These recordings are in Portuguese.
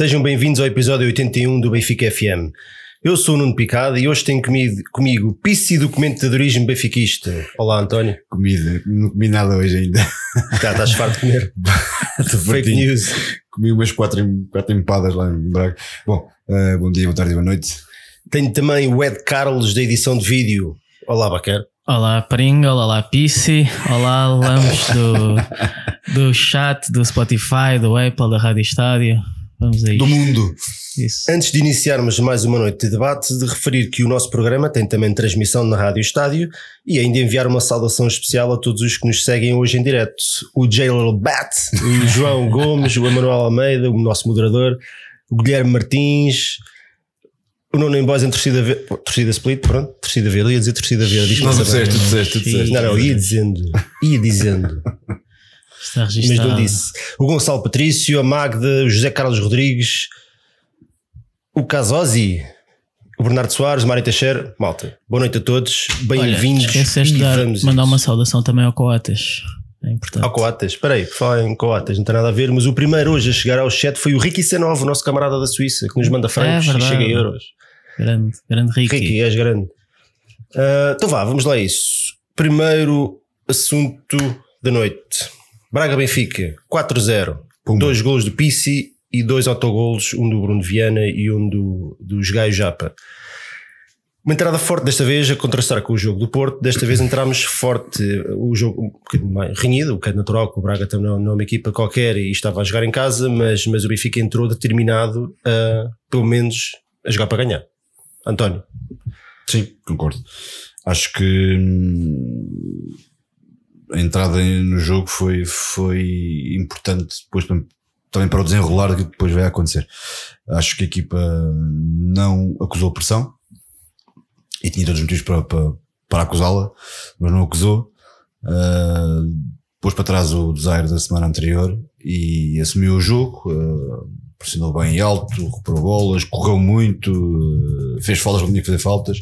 Sejam bem-vindos ao episódio 81 do Benfica FM. Eu sou o Nuno Picado e hoje tenho comigo, comigo Pisci Documentadorismo Benfiquista. Olá, António. Comida, não comi nada hoje ainda. Já estás farto de comer. Fake news. Comi umas quatro, quatro empadas lá em Braga. Bom, eh, bom dia, boa tarde e boa noite. Tenho também o Ed Carlos da edição de vídeo. Olá, Baquer. Olá Pringle, olá Pissi, olá Lamos do, do chat, do Spotify, do Apple, da Rádio Estádio. Vamos aí. Do mundo. Isso. Antes de iniciarmos mais uma noite de debate, de referir que o nosso programa tem também transmissão na Rádio Estádio e ainda enviar uma saudação especial a todos os que nos seguem hoje em direto. O Jailor Bat, o João Gomes, o Emanuel Almeida, o nosso moderador, o Guilherme Martins, o Nuno em Boys em torcida, ve- torcida split, pronto, torcida verde, ia dizer torcida verde. Não, tu disseste, tu disseste, tu disseste. Não, não, ia dizendo, ia dizendo. Está Mas não disse. O Gonçalo Patrício, a Magda, o José Carlos Rodrigues, o Casosi, o Bernardo Soares, o Mário Teixeira. Malta, boa noite a todos, bem-vindos. esqueceste e de dar, mandar a uma saudação também ao Coates. É importante. Ao Coates, espera aí, falar em Coates, não tem nada a ver, mas o primeiro hoje a chegar ao chat foi o Ricky C9, o nosso camarada da Suíça, que nos manda francos e É verdade. chega em euros. Grande, grande Ricky. Ricky, és grande. Ah, então vá, vamos lá a isso. Primeiro assunto da noite. Braga Benfica, 4-0. Pumba. Dois golos do Pissi e dois autogolos, um do Bruno Viana e um do, dos Gaio Japa. Uma entrada forte desta vez a contrastar com o jogo do Porto. Desta vez entramos forte, o jogo um bocadinho mais renhido, o que é natural, que o Braga também não não é uma equipa qualquer e estava a jogar em casa, mas, mas o Benfica entrou determinado a, pelo menos, a jogar para ganhar. António. Sim, concordo. Acho que hum, a entrada no jogo foi, foi importante depois tam- também para o desenrolar que depois vai acontecer. Acho que a equipa não acusou pressão e tinha todos os motivos para, para, para acusá-la, mas não acusou. Ah, pôs para trás o desaire da semana anterior e assumiu o jogo. ah, pressionou bem alto, recuperou bolas, correu muito, ah, fez faltas quando tinha que fazer faltas.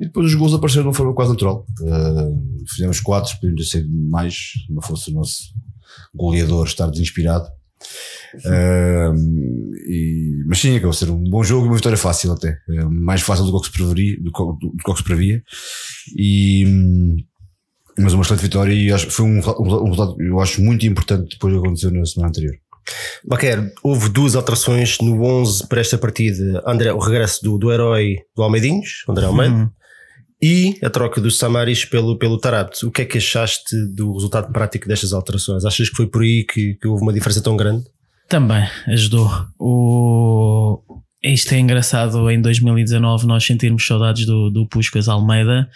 E depois os gols apareceram de uma forma quase natural. Uh, fizemos quatro, podíamos ter sido mais, se não fosse o nosso goleador estar desinspirado. Uh, e- mas sim, acabou ser um bom jogo e uma vitória fácil até. Uh, mais fácil do que se. Do que, do que se previa. E, hum, mas uma excelente vitória e acho, foi um, um resultado eu acho muito importante depois do que aconteceu na semana anterior. Baquer, houve duas alterações no 11 para esta partida. André, o regresso do, do herói do Almeidinhos, André Almeida, Hum. e a troca do Samaris pelo, pelo Tarabt. O que é que achaste do resultado prático destas alterações? Achas que foi por aí que, que houve uma diferença tão grande? Também ajudou. O... Isto é engraçado em 2019 nós sentirmos saudades do, do Puscas Almeida,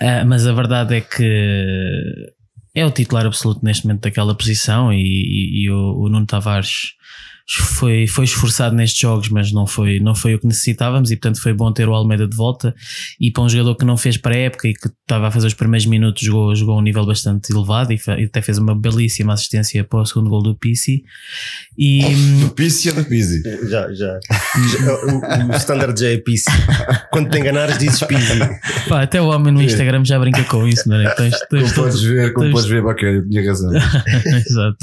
ah, mas a verdade é que é o titular absoluto neste momento daquela posição e, e- e o, o Nuno Tavares foi, foi esforçado nestes jogos, mas não foi, não foi o que necessitávamos e portanto foi bom ter o Almeida de volta e para um jogador que não fez pré-época e que estava a fazer os primeiros minutos jogou, jogou a um nível bastante elevado e, e até fez uma belíssima assistência para o segundo gol do Pisi e Do Pizzi é do Pizzi. Já, já. o, o standard já é Pisi. Quando te enganares, dizes Pisi. pá, até o homem no Instagram já brinca com isso, não é? Tens- tens Como todo- podes ver, como tens- podes ver, Baquer, eu tinha razão. Exato.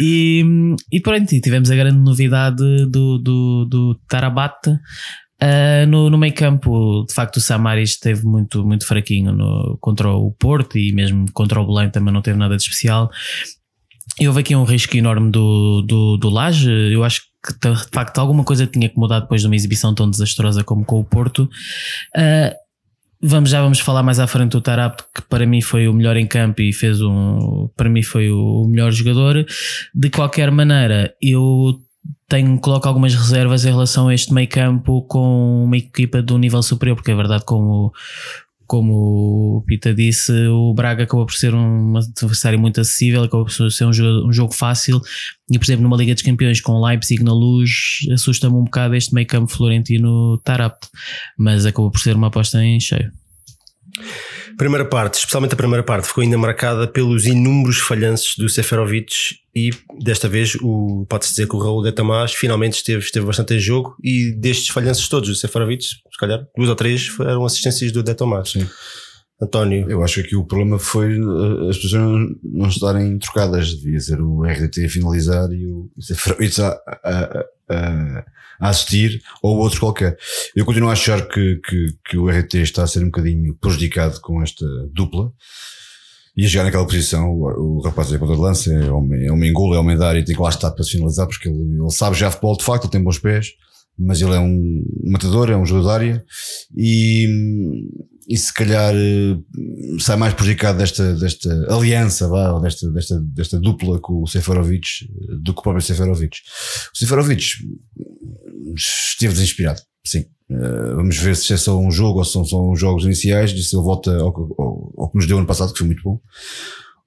E, e pronto, tivemos a grande novidade do, do, do Tarabate. ah, no, no meio campo, de facto, o Samaris esteve muito, muito fraquinho no, contra o Porto e mesmo contra o Belém também não teve nada de especial. E houve aqui um risco enorme do, do, do Laje. Eu acho que de facto alguma coisa tinha que mudar depois de uma exibição tão desastrosa como com o Porto. Ah, Vamos, já vamos falar mais à frente do Tarap, que para mim foi o melhor em campo e fez um. Para mim foi o melhor jogador. De qualquer maneira, eu tenho, coloco algumas reservas em relação a este meio campo com uma equipa de um nível superior, porque é verdade, como, como o Pita disse, o Braga acabou por ser um adversário muito acessível, acabou por ser um jogo, um jogo fácil. E, por exemplo, numa Liga dos Campeões com Leipzig na luz, assusta-me um bocado este meio campo florentino Tarap, mas acabou por ser uma aposta em cheio. Primeira parte, especialmente a primeira parte, ficou ainda marcada pelos inúmeros falhanços do Seferovic e desta vez o pode-se dizer que o Raul de Tamás finalmente esteve, esteve bastante em jogo e destes falhanços todos do Seferovic, se calhar duas ou três foram assistências do de Tomás. Sim. António. Eu acho que aqui o problema foi uh, as pessoas não estarem trocadas. Devia ser o RDT a finalizar e o Seferovic a, a, a, a, assistir ou outro qualquer. Eu continuo a achar que, que, que o RDT está a ser um bocadinho prejudicado com esta dupla. E a chegar naquela posição, o, o rapaz é ponta de lança, é homem, é homem é homem da área e tem que lá estar para se finalizar porque ele, ele sabe já futebol de facto, ele tem bons pés mas ele é um matador, é um jogador de área e, e se calhar eh, sai mais prejudicado desta, desta aliança, vá, desta, desta, desta dupla com o Seferovic do que o próprio Seferovic. O Seferovic esteve desinspirado, sim. Uh, vamos ver se é só um jogo ou se são só jogos iniciais, e se ele volta ao, ao, ao, que nos deu ano passado, que foi muito bom,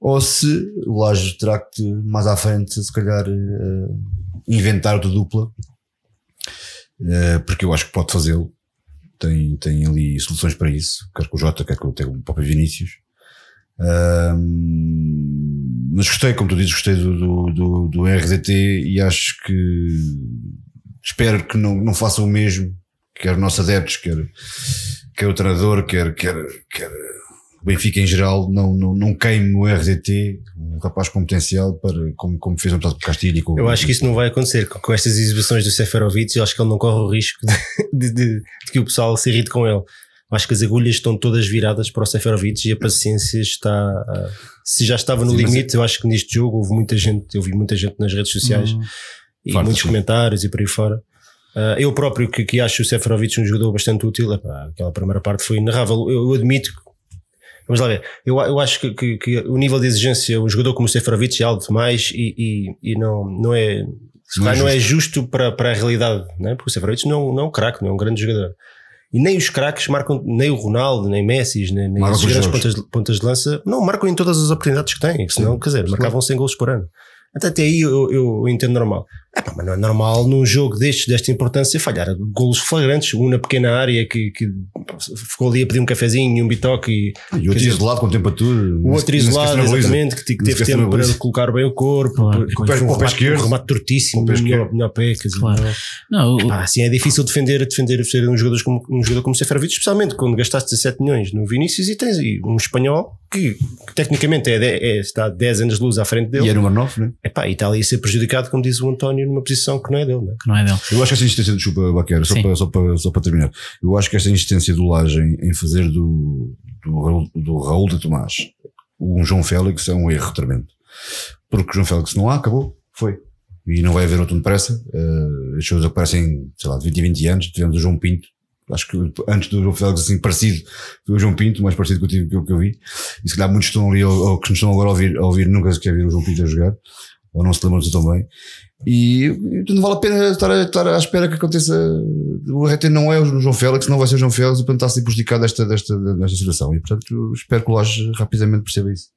ou se o Laje terá que mais à frente, se calhar, inventar outra dupla eh, porque eu acho que pode fazê-lo. Tem, tem ali soluções para isso, quer com o Jota, quer com o próprio Vinícius. mas gostei, como tu dizes, gostei do, do, do, do, RDT e acho que espero que não, não faça o mesmo, quer os nossos adeptos, quer, quer o treinador, quer, quer, quer o Benfica em geral não, não, não queime o RDT, um rapaz com potencial para, como, como fez um com o Castilho. Com, eu acho que isso não vai acontecer com, com estas exibições do Seferovic. Eu acho que ele não corre o risco de, de, de, de que o pessoal se irrite com ele. Acho que as agulhas estão todas viradas para o Seferovic e a paciência está. se já estava no sim, limite, eu acho que neste jogo houve muita gente, eu vi muita gente nas redes sociais hum, e muitos sim. comentários e por aí fora. Uh, eu próprio que, que acho o Seferovic um jogador bastante útil, epá, aquela primeira parte foi inerrável. Eu, eu admito Vamos lá ver. Eu, eu acho que, que, que o nível de exigência, um jogador como o Seferovic é alto demais e, e, e não, não é. Não, é, não é justo para, para a realidade, né? porque o Seferovic não, não é um craque, não é um grande jogador. E nem os craques marcam, nem o Ronaldo, nem Messi, nem, nem os grandes pontas, pontas de lança, não marcam em todas as oportunidades que têm, senão, Sim, quer dizer, marcavam 100 gols por ano. Até aí eu, eu entendo normal. É pá, mas não é normal num jogo destes, desta importância, falhar golos flagrantes, um na pequena área que, que ficou ali a pedir um cafezinho e um bitoque. E, e outro isolado com temperatura. O outro isolado, exatamente, que, que teve tempo para colocar bem o corpo. Claro. Com, com, o pé esquerdo. Um remate tortíssimo, o melhor, melhor pé. Quer dizer, claro. não, epá, assim é difícil defender, defender um jogador como, um jogador como Seferovic, especialmente quando gastaste 17 milhões no Vinícius e tens um espanhol que, que tecnicamente é, é, está 10 anos de luz à frente dele. E é número 9, né? Epá, e está ali a ser prejudicado, como diz o António, numa posição que não é dele. Né? Que não é dele. Eu acho que esta insistência, desculpa, Baqueira, só para, só, para, só para terminar. Eu acho que esta insistência do Laje em, em fazer do, do, do Raul de Tomás um João Félix é um erro tremendo. Porque o João Félix não há, acabou, foi. E não vai haver outro depressa. Uh, as coisas aparecem, sei lá, de 20 e 20 anos. Tivemos o João Pinto, acho que antes do João Félix assim parecido foi o João Pinto, mais parecido com o que eu, que eu vi. E se calhar muitos estão ali, ou, ou que nos estão agora a ouvir, a ouvir nunca sequer viram o João Pinto a jogar, ou não se lembram disso tão bem. E não vale a pena estar, a, estar à espera que aconteça. O RT não é o João Félix, não vai ser o João Félix, e portanto está a ser prejudicado desta, desta, desta situação. E portanto espero que o Laje rapidamente perceba isso.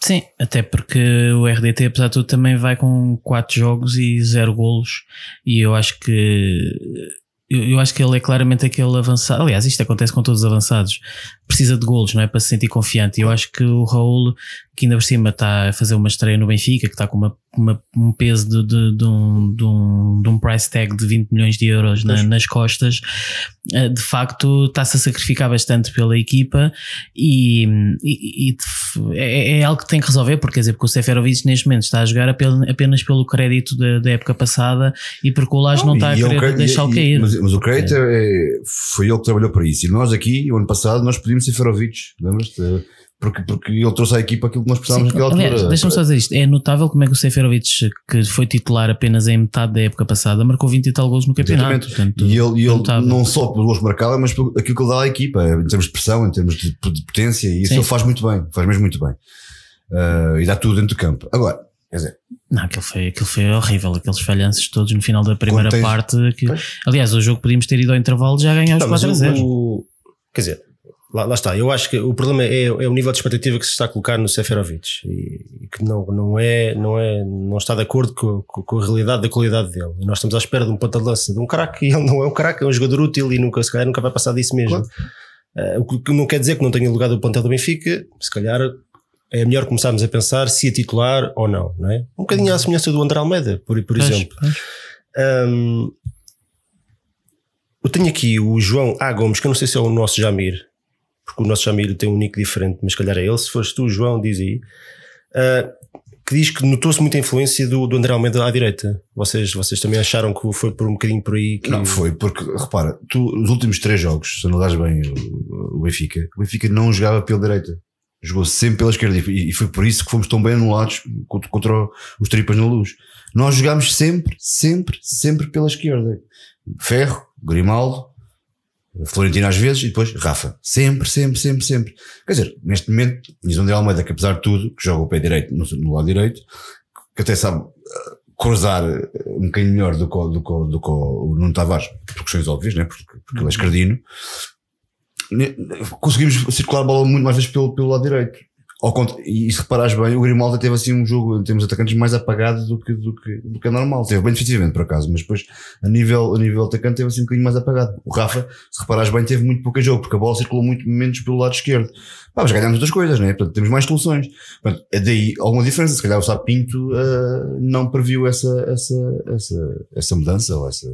Sim, até porque o RDT, apesar de tudo, também vai com 4 jogos e 0 golos. E eu acho que eu, acho que ele é claramente aquele avançado. Aliás, isto acontece com todos os avançados. Precisa de golos, não é? Para se sentir confiante. E eu acho que o Raul, que ainda por cima está a fazer uma estreia no Benfica, que está com uma, uma um peso de, de, de, um, de, um, de um price tag de 20 milhões de euros na, nas costas, eh, de facto está-se a sacrificar bastante pela equipa e, e, e é, é, algo que tem que resolver, porque quer dizer, porque o Seferovic neste momento está a jogar apenas pelo crédito da, da época passada e porque o Lage não, não está a querer deixá-lo cair. Mas, mas o crédito é. É, foi ele que trabalhou para isso. E nós aqui, o ano passado, nós pedimos Seferovic, lembras-te? Porque, porque ele trouxe à equipa aquilo que nós precisávamos naquela altura. Deixa-me só dizer isto. É notável como é que o Seferovic, que foi titular apenas em metade da época passada, marcou 20 e tal gols no campeonato. Portanto, e ele, e ele não só pelos gols marcados, mas pelo aquilo que ele dá à equipa, em termos de pressão, em termos de, de potência, e isso Sim. ele faz muito bem, faz mesmo muito bem. Uh, e dá tudo dentro do campo. Agora, quer dizer, não, aquilo foi, aquilo foi horrível, aqueles falhanços todos no final da primeira tens, parte. Que, aliás, o jogo podíamos ter ido ao intervalo já ganhar os 4 a 0. Quer dizer, lá, lá, está, eu acho que o problema é, é, o nível de expectativa que se está a colocar no Seferovic e, e que não, não, é, não, é, não está de acordo com, com, com, a realidade da qualidade dele. E nós estamos à espera de um ponta de lança de um craque e ele não é um craque, é um jogador útil e nunca, se calhar, nunca vai passar disso mesmo. Claro. Uh, o que não quer dizer que não tenha lugar do plantel do Benfica, se calhar é melhor começarmos a pensar se é titular ou não, não é? Um bocadinho à semelhança do André Almeida, por, por exemplo. Um, eu tenho aqui o João A. Gomes, que eu não sei se é o nosso Jamir, porque o nosso Chamilho tem um nick diferente, mas calhar é ele. Se fores tu, João, diz aí. Uh, que diz que notou-se muita influência do, do André Almeida à direita. Vocês, vocês também acharam que foi por um bocadinho por aí que. Não, foi, porque repara, tu, os últimos três jogos, se analisares bem o, o Benfica, o Benfica não jogava pela direita. Jogou sempre pela esquerda e, e foi por isso que fomos tão bem anulados contra, contra os tripas na luz. Nós jogámos sempre, sempre, sempre pela esquerda. Ferro, Grimaldo, Florentino às vezes e depois Rafa. Sempre, sempre, sempre, sempre. Quer dizer, neste momento, diz André Almeida que apesar de tudo, que joga o pé direito no, no lado direito, que até sabe uh, cruzar uh, um bocadinho melhor do que, do que, do que o Nuno Tavares, por questões óbvias, né? porque, porque ele é esquerdino. Conseguimos circular a bola muito mais vezes pelo, pelo lado direito. E se reparares bem, o Grimaldo teve assim um jogo em termos de atacantes mais apagado do que, do que, do que é normal. Teve bem defensivamente por acaso, mas depois a nível, a nível atacante teve assim um bocadinho mais apagado. O Rafa, se reparares bem, teve muito pouco jogo, porque a bola circulou muito menos pelo lado esquerdo. Pá, mas ganhamos outras coisas, né? Portanto, temos mais soluções. Portanto, é daí alguma diferença. Se calhar o Sá Pinto uh, não previu essa, essa, essa, essa mudança ou essa.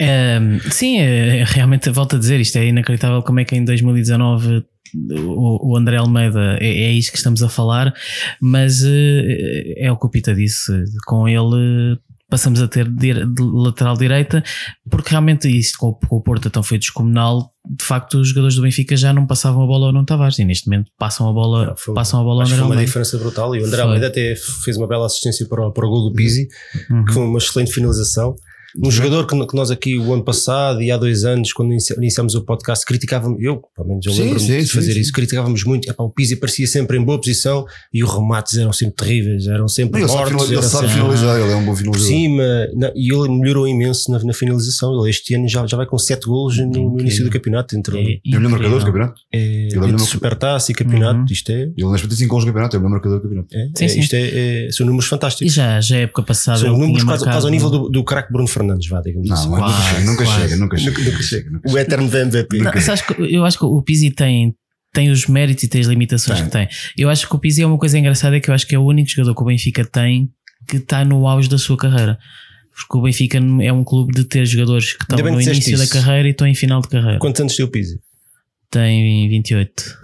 Um, sim, é, realmente volto a dizer, isto é inacreditável como é que em 2019 o, André Almeida é, é isto que estamos a falar, mas eh, é o que o Pita disse. Com ele passamos a ter de lateral direita, porque realmente isto com, o Porto tão foi descomunal, de facto os jogadores do Benfica já não passavam a bola ao Nuno Tavares e neste momento passam a bola, não, foi, passam a bola ao André Foi uma diferença brutal e o André. Almeida até fez uma bela assistência para o, para o gol do Pizzi, uhum. que foi uma excelente finalização. Um jogador que, que, nós aqui o ano passado e há dois anos, quando iniciamos o podcast, criticávamos, eu, pelo menos eu lembro-me de fazer sim, isso, criticávamos muito. Epá, o Pizzi parecia sempre em boa posição e os remates eram sempre terríveis, eram sempre não, mortos. Ele sabe, finalizar, ele é um bom finalizador. Sim, mas, e ele melhorou imenso na, na, finalização. Ele este ano já, já vai com 7 golos no, no início do campeonato. Entre, é, é o melhor marcador do campeonato? É, ele é entre Supertaça e campeonato. Uhum. Isto é. Ele nas 25 golos do campeonato, é o melhor marcador do campeonato. É, sim, é, sim. Isto é, é, são números fantásticos. E já, já é época passada. São números quase, quase ao nível do, do craque Bruno Fernandes, vá, digamos não, assim. Não, nunca, chega, nunca, chega, nunca chega, nunca chega. O eterno MVP. Não, eu acho que o Pizzi tem, tem os méritos e tem as limitações tem. que tem. Eu acho que o Pizzi é uma coisa engraçada, é que eu acho que é o único jogador que o Benfica tem que está no auge da sua carreira. Porque o Benfica é um clube de ter jogadores que estão no início isso. da carreira e estão em final de carreira. Quantos anos tem o Pizzi? Tem 28.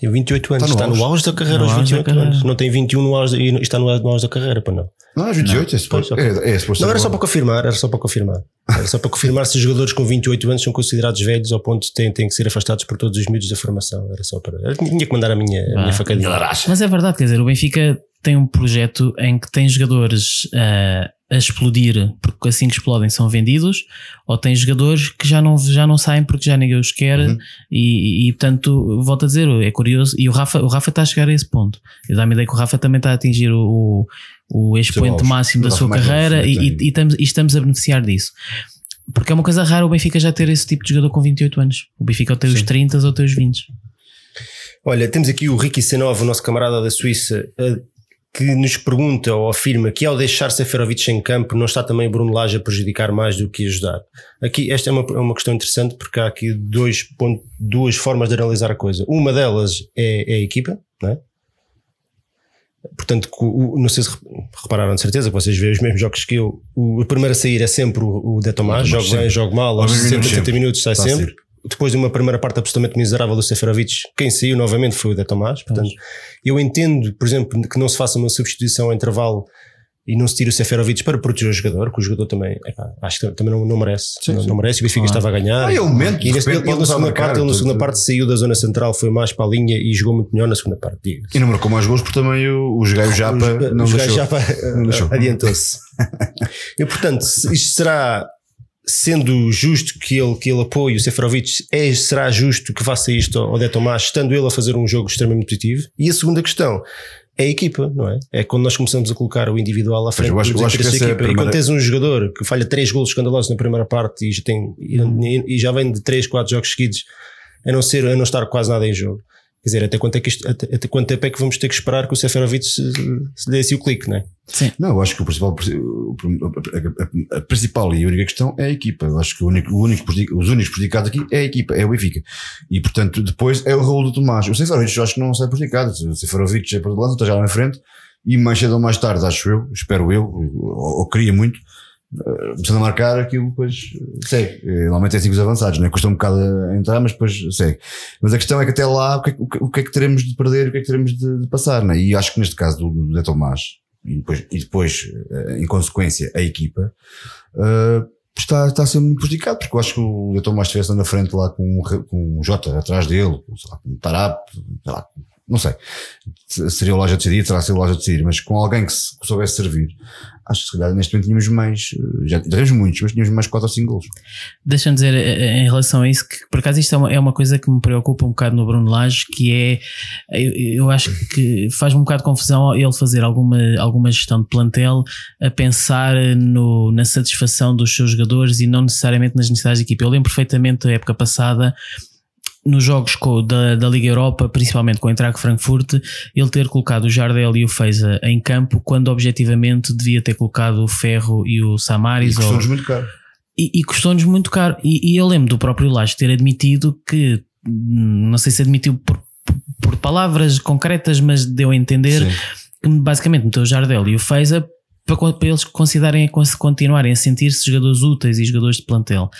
Tem 28 anos, está no, está no auge da carreira aos 28 anos. Não tem 21 no auge, e está no auge da carreira, para não. Não, é 28, não. é suposto. É, é, é não, era só para confirmar, era só para confirmar. Era só para confirmar se os jogadores com 28 anos são considerados velhos ao ponto de têm, têm que ser afastados por todos os miúdos da formação. Era só para. Eu tinha que mandar a minha, ah, a minha facadinha. Mas é verdade, quer dizer, o Benfica tem um projeto em que tem jogadores uh, a explodir porque assim que explodem são vendidos, ou tem jogadores que já não, já não saem porque já ninguém os quer, uhum. e, e, portanto, volto a dizer, é curioso. E o Rafa, o Rafa está a chegar a esse ponto. Eu dá-me ideia que o Rafa também está a atingir o, o expoente máximo da sua carreira e, e, e, estamos, e estamos a beneficiar disso. Porque é uma coisa rara o Benfica já ter esse tipo de jogador com 28 anos. O Benfica ou tem os 30 ou tem os 20. Olha, temos aqui o Ricky Senov, o nosso camarada da Suíça, que nos pergunta ou afirma que ao deixar Seferovic em campo não está também Bruno Lage a prejudicar mais do que ajudar. Aqui esta é uma, é uma questão interessante porque há aqui dois ponto, duas formas de analisar a coisa. Uma delas é, é a equipa, não é? Portanto, não sei se repararam de certeza que vocês veem os mesmos jogos que eu. O, primeiro a sair é sempre o, o De Tomás, jogo bem, jogo mal, aos 60, 70 minutos sai sempre depois de uma primeira parte absolutamente miserável do Seferovic, quem saiu novamente foi o De Tomás. Portanto, eu entendo, por exemplo, que não se faça uma substituição ao intervalo e não se tire o Seferovic para proteger o jogador, que o jogador também, epá, acho que também não, não merece. Sim, não, sim. não, merece. O Benfica ah. estava a ganhar. Ah, é o momento. E, nesse, ele, ele, na segunda, parte, ele na segunda parte saiu da zona central, foi mais para a linha e jogou muito melhor na segunda parte. E não marcou mais gols porque também o, o Gaio Japa o, não o Japa adiantou-se. e portanto, isto será sendo justo que ele, que ele apoie o Seferovic, é, será justo que faça isto ao De Tomás, estando ele a fazer um jogo extremamente positivo? E a segunda questão é a equipa, não é? É quando nós começamos a colocar o individual à frente acho, acho da equipa. É primeira... E quando tens um jogador que falha 3 golos escandalosos na primeira parte e já, tem, e, e já vem de 3, 4 jogos seguidos a não, ser, a não estar quase nada em jogo. Quer dizer, até quanto, é que isto, até, até quanto tempo é que vamos ter que esperar que o Seferovic se, se dê assim o clique, não é? Sim. Não, eu acho que o principal, a, a, a, principal e a única questão é a equipa. Eu acho que o único, o único, os únicos prejudicados aqui é a equipa, é o Benfica. E portanto, depois é o Raul do Tomás. O Seferovic eu acho que não sai prejudicado. O Seferovic é para o lado, está já lá na frente. E mais cedo ou mais tarde, acho eu, espero eu, ou, ou queria muito, Uh, começando a marcar aquilo, depois segue. Normalmente é 5 assim avançados, né? custa um bocado a entrar, mas depois segue. Mas a questão é que até lá, o que é, o que, é que teremos de perder o que é que teremos de, de passar, né? E acho que neste caso do, do De Tomás, e depois, e depois em consequência, a equipa, uh, está, está a ser muito prejudicado, porque eu acho que o De Tomás estivesse na frente lá com, com o Jota atrás dele, sei lá, com o Tarap, lá, não sei. Seria o loja decidir, terá sido o loja decidir, mas com alguém que, se, que soubesse servir, acho que se calhar neste momento tínhamos mais, já tínhamos muitos, mas tínhamos mais 4 ou 5 gols. Deixa-me dizer eh, eh, em relação a isso, que por acaso isto é uma, é uma coisa que me preocupa um bocado no Bruno Lage, que é, eu, eu acho que faz-me um bocado de confusão ele fazer alguma, alguma gestão de plantel a pensar no, na satisfação dos seus jogadores e não necessariamente nas necessidades da equipa. Eu lembro perfeitamente a época passada nos jogos da, da Liga Europa, principalmente com o Eintracht Frankfurt, ele ter colocado o Jardel e o Feiza em campo, quando objetivamente devia ter colocado o Ferro e o Samaris. E custou-nos muito caro. E, e custou-nos muito caro. E, e, eu lembro do próprio Laje ter admitido que, não sei se admitiu por, por palavras concretas, mas deu a entender Sim. que basicamente meteu o Jardel e o Feiza para, para eles considerarem, continuarem a sentir-se jogadores úteis e jogadores de plantel.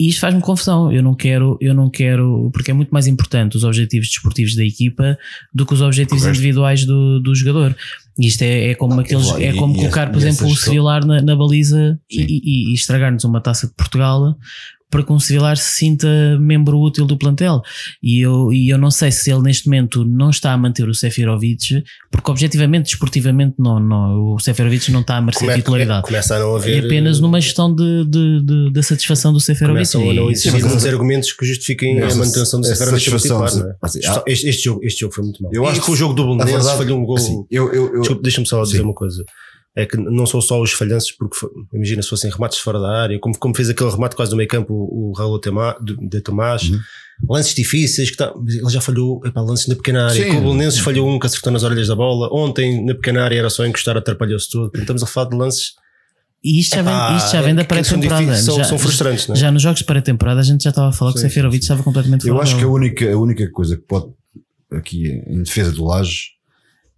E isto faz-me confusão. Eu não quero, eu não quero, porque é muito mais importante os objetivos desportivos da equipa do que os objetivos Correto. individuais do, do jogador. E isto é, é como não, aqueles, é como e, colocar, por exemplo, o Sevilar na, na baliza e, e, e estragar-nos uma taça de Portugal para que um Civilar se sinta membro útil do plantel. E eu, e eu não sei se ele neste momento não está a manter o Seferovic, porque objetivamente, desportivamente, não, não, o Seferovic não está a merecer Come, titularidade. Começa a não haver. É apenas numa gestão de, de, de, de satisfação do Seferovic. Começam a não existir uns argumentos que justifiquem a manutenção do Seferovic titular. É? Assim, este, este, jogo, este jogo foi muito mau. Eu acho que o jogo do Belenenses falhou um gol. Assim, eu, eu, eu, Desculpa, deixa-me só dizer sim. uma coisa é que não são só os falhanços, porque imagina se fossem remates fora da área, como, como fez aquele remate quase do meio campo o, o Raul de Tomás, uhum. lances difíceis, que tá, ele já falhou, epá, lances na pequena área, Sim. o Belenenses falhou um que acertou nas orelhas da bola, ontem na pequena área era só encostar, atrapalhou-se tudo, estamos a falar de lances e isto já, vem, isto já vem da pré-temporada. São, já, são frustrantes, não é? Já nos jogos de pré-temporada a gente já estava a falar sim, que o Seferovic estava completamente fora. Eu acho que a única, a única coisa que pode, aqui em defesa do Laje,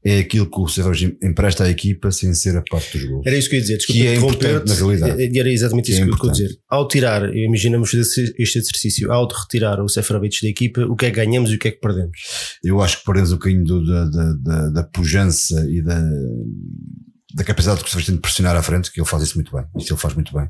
é aquilo que o Severino empresta à equipa sem ser a parte dos gols. Era isso que eu ia dizer, desculpa, que é importante na realidade. E era exatamente que isso é que, eu ia dizer. Ao tirar, imaginamos este exercício, ao retirar o Seferovic da equipa, o que é que ganhamos e o que é que perdemos? Eu acho que perdemos um bocadinho do, da, da, da, da pujança e da, da capacidade do Severino de pressionar à frente, que ele faz isso muito bem. Isso ele faz muito bem.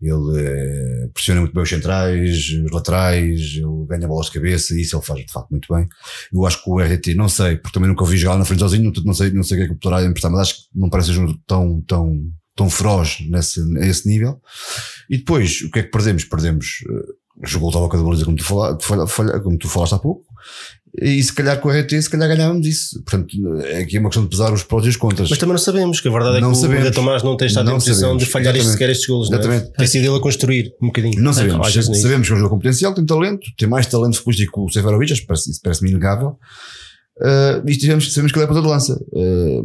Ele é, pressiona muito bem os centrais, os laterais, ele ganha bolas de cabeça e isso ele faz de facto muito bem. Eu acho que o RT, não sei, porque também nunca vi jogar na frente sozinho, não, sei, não sei o que é que o poderá emprestar, mas acho que não parece ser tão, tão, tão feroz nesse, a esse nível. E depois, o que é que perdemos? Perdemos, uh, jogou o toca da baliza como tu, como tu falaste há pouco, e se calhar com o RT, se calhar ganhávamos isso. Portanto, é aqui uma questão de pesar os prós e os contras. Mas também não sabemos, que a verdade é não que sabemos. o Tomás não tem estado não em posição de falhar este, sequer estes golos. Exatamente. Não é? Tem sido ele a construir um bocadinho. Não sabemos. Então, sabemos que é um jogo com potencial, tem talento, tem mais talento futbolístico que o Severovic, isso parece-me parece inegável. Uh, e tivemos, sabemos que ele é ponta de lança. Uh,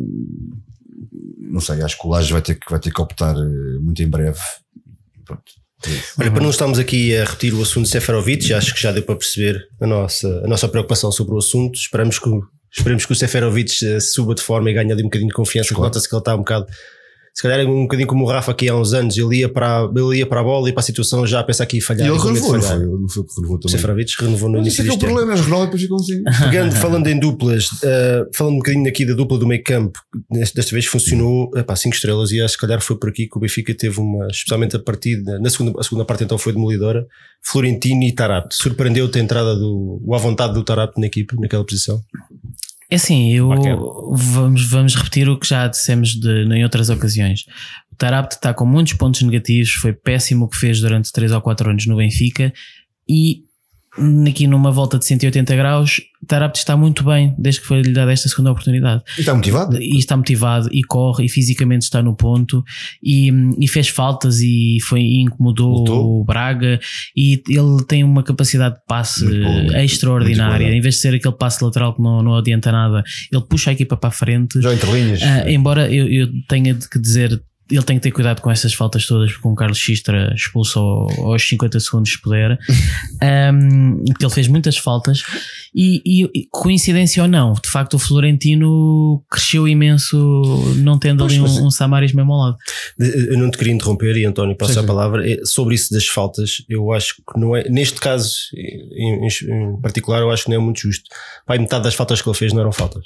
não sei, acho que o Laje vai ter, vai ter que optar uh, muito em breve. Pronto Olha, para não estarmos aqui a repetir o assunto de Seferovic, acho que já deu para perceber a nossa, a nossa preocupação sobre o assunto. Esperamos que, esperemos que o Seferovic eh, suba de forma e ganhe ali um bocadinho de confiança, claro. nota-se que ele está um bocado se calhar é um bocadinho como o Rafa aqui há uns anos, ele ia para, ele ia para a bola e para a situação já a pensar que ia falhar. E ele renovou, não foi? Não foi que renovou também. Seferovic renovou no início deste ano. problema, renova e depois ficam assim. Pegando, falando em duplas, uh, falando um bocadinho aqui da dupla do meio campo, desta vez funcionou, epá, 5 estrelas e acho que calhar foi por aqui que o Benfica teve uma, especialmente a partida, na segunda, a segunda parte então foi demolidora, Florentino e Tarapte. Surpreendeu-te a entrada do, a vontade do Tarapte na equipa, naquela posição? É assim, eu vamos, vamos repetir o que já dissemos de, em outras ocasiões. O Tarapte está com muitos pontos negativos, foi péssimo o que fez durante 3 ou 4 anos no Benfica e aqui numa volta de 180 graus, Tarapte está muito bem desde que foi-lhe dada esta segunda oportunidade. E está motivado? E está motivado e corre e fisicamente está no ponto e, e fez faltas e foi e incomodou Voltou. o Braga e ele tem uma capacidade de passe extraordinária. Em vez de ser aquele passe lateral que não, não adianta nada, ele puxa a equipa para a frente. Já entre linhas. Uh, embora eu, eu tenha que dizer ele tem que ter cuidado com essas faltas todas, porque o Carlos Xistra expulso ao- aos 50 segundos se puder. Um, porque ele fez muitas faltas. E, e- coincidência ou não, de facto, o Florentino cresceu imenso, não tendo ali Pois, mas- um, um Samaris mesmo ao lado. Eu não te queria interromper e António passa Sim, a palavra. É, Sobre isso das faltas, eu acho que não é, neste caso em, em- em particular, eu acho que não é muito justo. Pai, metade das faltas que ele fez não eram faltas.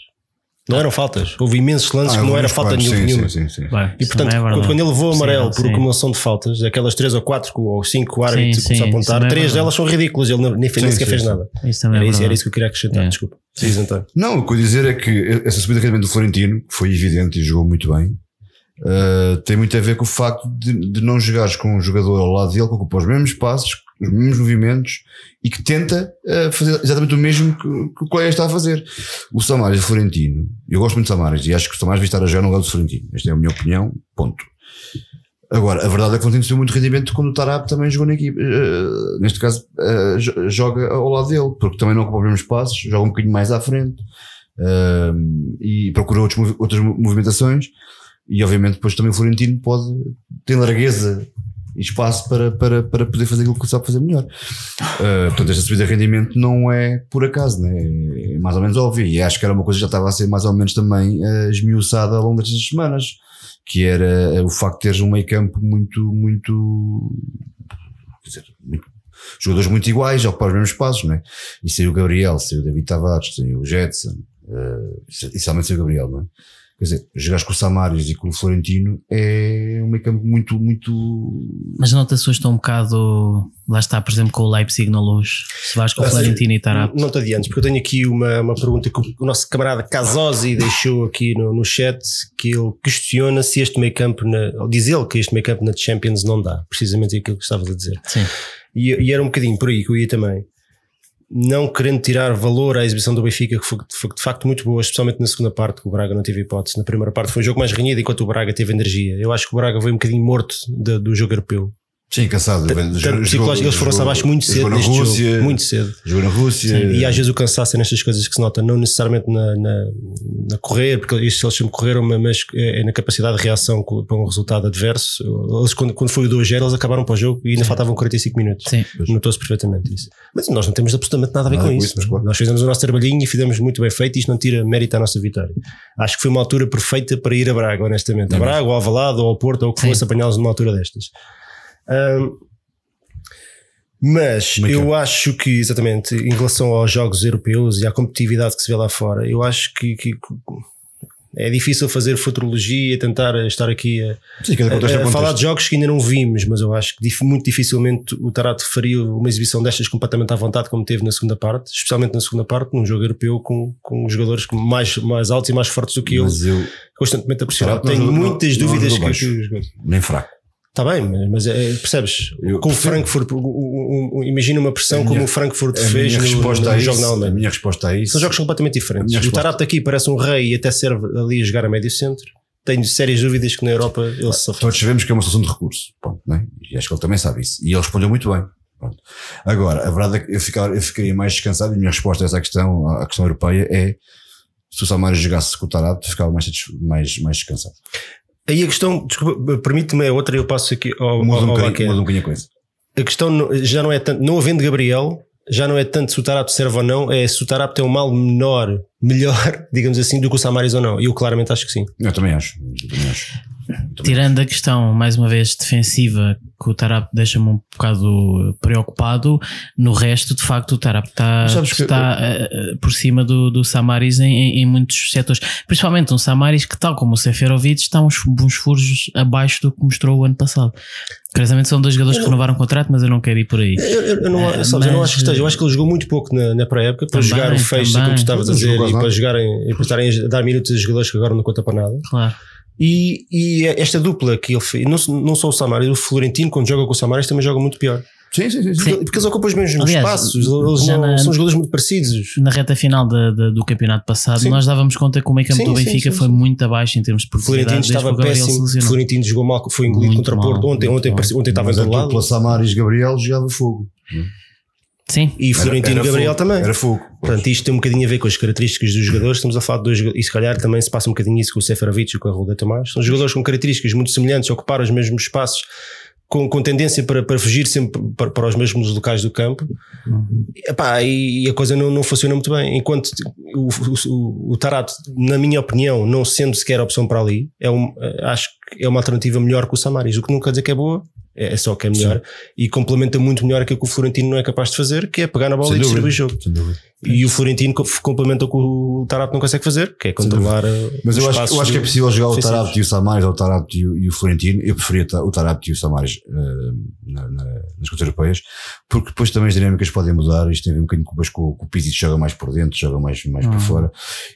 Não eram faltas. Houve imensos lances Ah, que não era falta nenhuma. Sim, sim, sim. Bem, E portanto, é quando ele levou o amarelo Possível, por sim. acumulação de faltas, aquelas 3 ou 4 ou 5 que o árbitro Sim, começou a sim, apontar, também é 3 verdade. delas são ridículas, ele não- nem, fez- nem Sim, sequer sim, fez sim. nada. Isso também Era é isso, era isso que eu queria acrescentar, É. desculpa. Diz António. Não, o que eu ia dizer é que essa subida de rendimento do Florentino, que foi evidente e jogou muito bem, uh, tem muito a ver com o facto de, de não jogares com um jogador ao lado dele que ocupa os mesmos passos, os mesmos movimentos e que tenta uh, fazer exatamente o mesmo que, que o colega está a fazer. O Samaris e o Florentino, eu gosto muito de Samaris e acho que o Samaris devia estar a jogar no lugar do Florentino. Esta é a minha opinião, ponto. Agora, a verdade é que o Florentino teve muito rendimento quando o Tarap também jogou na equipe. Uh, neste caso, uh, jo- joga ao lado dele, porque também não ocupa os mesmos passos, joga um bocadinho mais à frente um, e procura outros, outras mo- movimentações. E obviamente, depois também o Florentino pode ter largueza espaço para, para, para poder fazer aquilo que sabe fazer melhor. Uh, portanto, esta subida de rendimento não é por acaso, né? é mais ou menos óbvio. E acho que era uma coisa que já estava a ser mais ou menos também uh, esmiuçada ao longo destas semanas, que era uh, o facto de teres um meio campo muito, muito. Quer dizer, muito- jogadores muito iguais, ocupar os mesmos espaços, não é? E saiu o Gabriel, saiu o David Tavares, saiu o Jetson, uh, inicialmente saiu o Gabriel, não é? Quer dizer, jogares com o Samaris e com o Florentino é um meio campo muito, muito. Mas não te assusta um bocado, lá está, por exemplo, com o Leipzig na luz, se vais com o Ah, Florentino e Tarap. Não te adiantes, porque eu tenho aqui uma, uma pergunta que o, o nosso camarada Casosi deixou aqui no, no chat, que ele questiona se este meio campo, na, ou diz ele que este meio campo na Champions não dá, precisamente aquilo que estavas a dizer. Sim. E, e era um bocadinho por aí que eu ia também. Não querendo tirar valor à exibição do Benfica, que foi, foi de facto muito boa, especialmente na segunda parte, que o Braga não teve hipótese. Na primeira parte foi um jogo mais renhido, enquanto o Braga teve energia. Eu acho que o Braga veio um bocadinho morto do, do jogo europeu. Sim, cansado. Tanto Jogou- psicológico, eles foram-se abaixo muito cedo jogou na neste Rússia, jogo. Muito cedo. Jogou na Rússia. Sim, e às vezes o cansaço é nestas coisas que se nota, não necessariamente na, na, na correr, porque eles, eles sempre correram, mas é na capacidade de reação para um resultado adverso. Eles, quando, quando foi o 2-0, eles acabaram para o jogo e ainda faltavam 45 minutos. Sim. Notou-se perfeitamente isso. Mas nós não temos absolutamente nada a ver Nada com com isso. isso, mas claro. Nós fizemos o nosso trabalhinho e fizemos muito bem feito e isto não tira mérito à nossa vitória. Acho que foi uma altura perfeita para ir a Braga, honestamente. A É Braga, ou ao Alvalade, ou ao Porto, ou o que Sim. fosse, apanhá-los numa altura destas. Ahm, mas é eu acho que, exatamente, em relação aos jogos europeus e à competitividade que se vê lá fora, eu acho que, que é difícil fazer futurologia, tentar estar aqui a, Sim, a- é a falar de jogos que ainda não vimos, mas eu acho que muito dificilmente o Tarato faria uma exibição destas completamente à vontade, como teve na segunda parte, especialmente na segunda parte, num jogo europeu com, com jogadores mais, mais altos e mais fortes do que ele, Mas eu, constantemente a pressionar. Não Tenho jogou- muitas não- não dúvidas jogou que, que nem fraco. Está bem, mas, é, percebes? Eu com o. Frankfurt, imagina uma pressão A minha- como o Frankfurt A fez no, resposta no a jogo na a Alemanha. minha resposta a isso. São jogos completamente A diferentes. O Tarato aqui parece um rei e até serve ali a jogar a médio centro. Tenho sérias dúvidas que na Europa ele se. Todos sabemos que é uma solução de recurso. Pronto, não é? E acho que ele também sabe isso. E ele respondeu muito bem. Pronto. Agora, a verdade é que eu, ficar, eu ficaria mais descansado e a minha resposta a essa questão, à questão europeia, é se o Samaris jogasse com o Tarato, ficava mais, mais, mais descansado. Aí a questão, desculpa, permite-me é outra, eu passo aqui ao, um ao, ao bocadinho, um bocadinho a coisa. A questão já não é tanto, não havendo Gabriel, já não é tanto se o Tarap serve ou não, é se o Tarap tem um mal menor, melhor, digamos assim, do que o Samaris ou não. E eu claramente acho que sim. Eu também acho. Eu também acho. Tirando a questão, mais uma vez, defensiva, que o Tarap deixa-me um bocado preocupado, no resto, de facto, o Tarap está, Mas que- eh, eh, por cima do, do Samaris em, em- muitos setores. Principalmente um Samaris que, tal como o Seferovic, está uns, uns furos abaixo do que mostrou o ano passado. Curiosamente são dois jogadores que renovaram o contrato, mas eu não quero ir por aí. Eu, eu- eu não, Eh, sabes, eu não mas- acho que esteja. Eu acho que ele jogou muito pouco na, na pré-época para Também, jogar o feixe, como tu estavas a Não dizer, e para, jogarem, e para estarem a dar minutos a jogadores que agora não conta para nada. Claro. E, e esta dupla que ele fez, não, não só o Samaris, o Florentino, quando joga com o Samaris, também joga muito pior. Sim, sim, sim. sim. Porque, porque eles ocupam os mesmos Aliás, espaços, eles não, na- são jogadores muito parecidos. Na reta final da- da- do campeonato passado, Sim. nós dávamos conta que o meio campo do Benfica sim, foi sim. muito abaixo em termos de O Florentino que estava péssimo. Florentino jogou mal, foi engolido Muito contra o mal, Porto. Ontem, ontem, parecia- ontem estava todo lado. dupla Samaris Gabriel jogava fogo. Sim. E Florentino Era- era Gabriel fogo, também. Era fogo. Portanto, isto tem um bocadinho a ver com as características dos jogadores. Estamos a falar de dois jogadores, e se calhar também se passa um bocadinho isso com o Seferovic e com a Ruda Tomás. São jogadores com características muito semelhantes, ocupar os mesmos espaços, com, com tendência para, para fugir sempre para, para os mesmos locais do campo. Epá, e, e a coisa não, não funciona muito bem. Enquanto o, o, o Tarato, na minha opinião, não sendo sequer opção para ali, é um, acho que é uma alternativa melhor que o Samaris. O que não quer dizer que é boa, é é só que é melhor e complementa muito melhor aquilo que o Florentino não é capaz de fazer, que é pegar na bola Sem e distribuir o jogo. E o Florentino co- complementa o que o Tarato não consegue fazer, que é controlar. uh, Mas eu acho, eu acho que é possível jogar o. Tarabt e o Samares ou o Tarabt e o, e o Florentino. Eu preferia o Tarabt e o Samares eh, na- na- nas contas europeias, porque depois também as dinâmicas podem mudar. Isto tem a ver um bocadinho com, com, com o Pizzi joga mais por dentro, joga mais, mais por fora.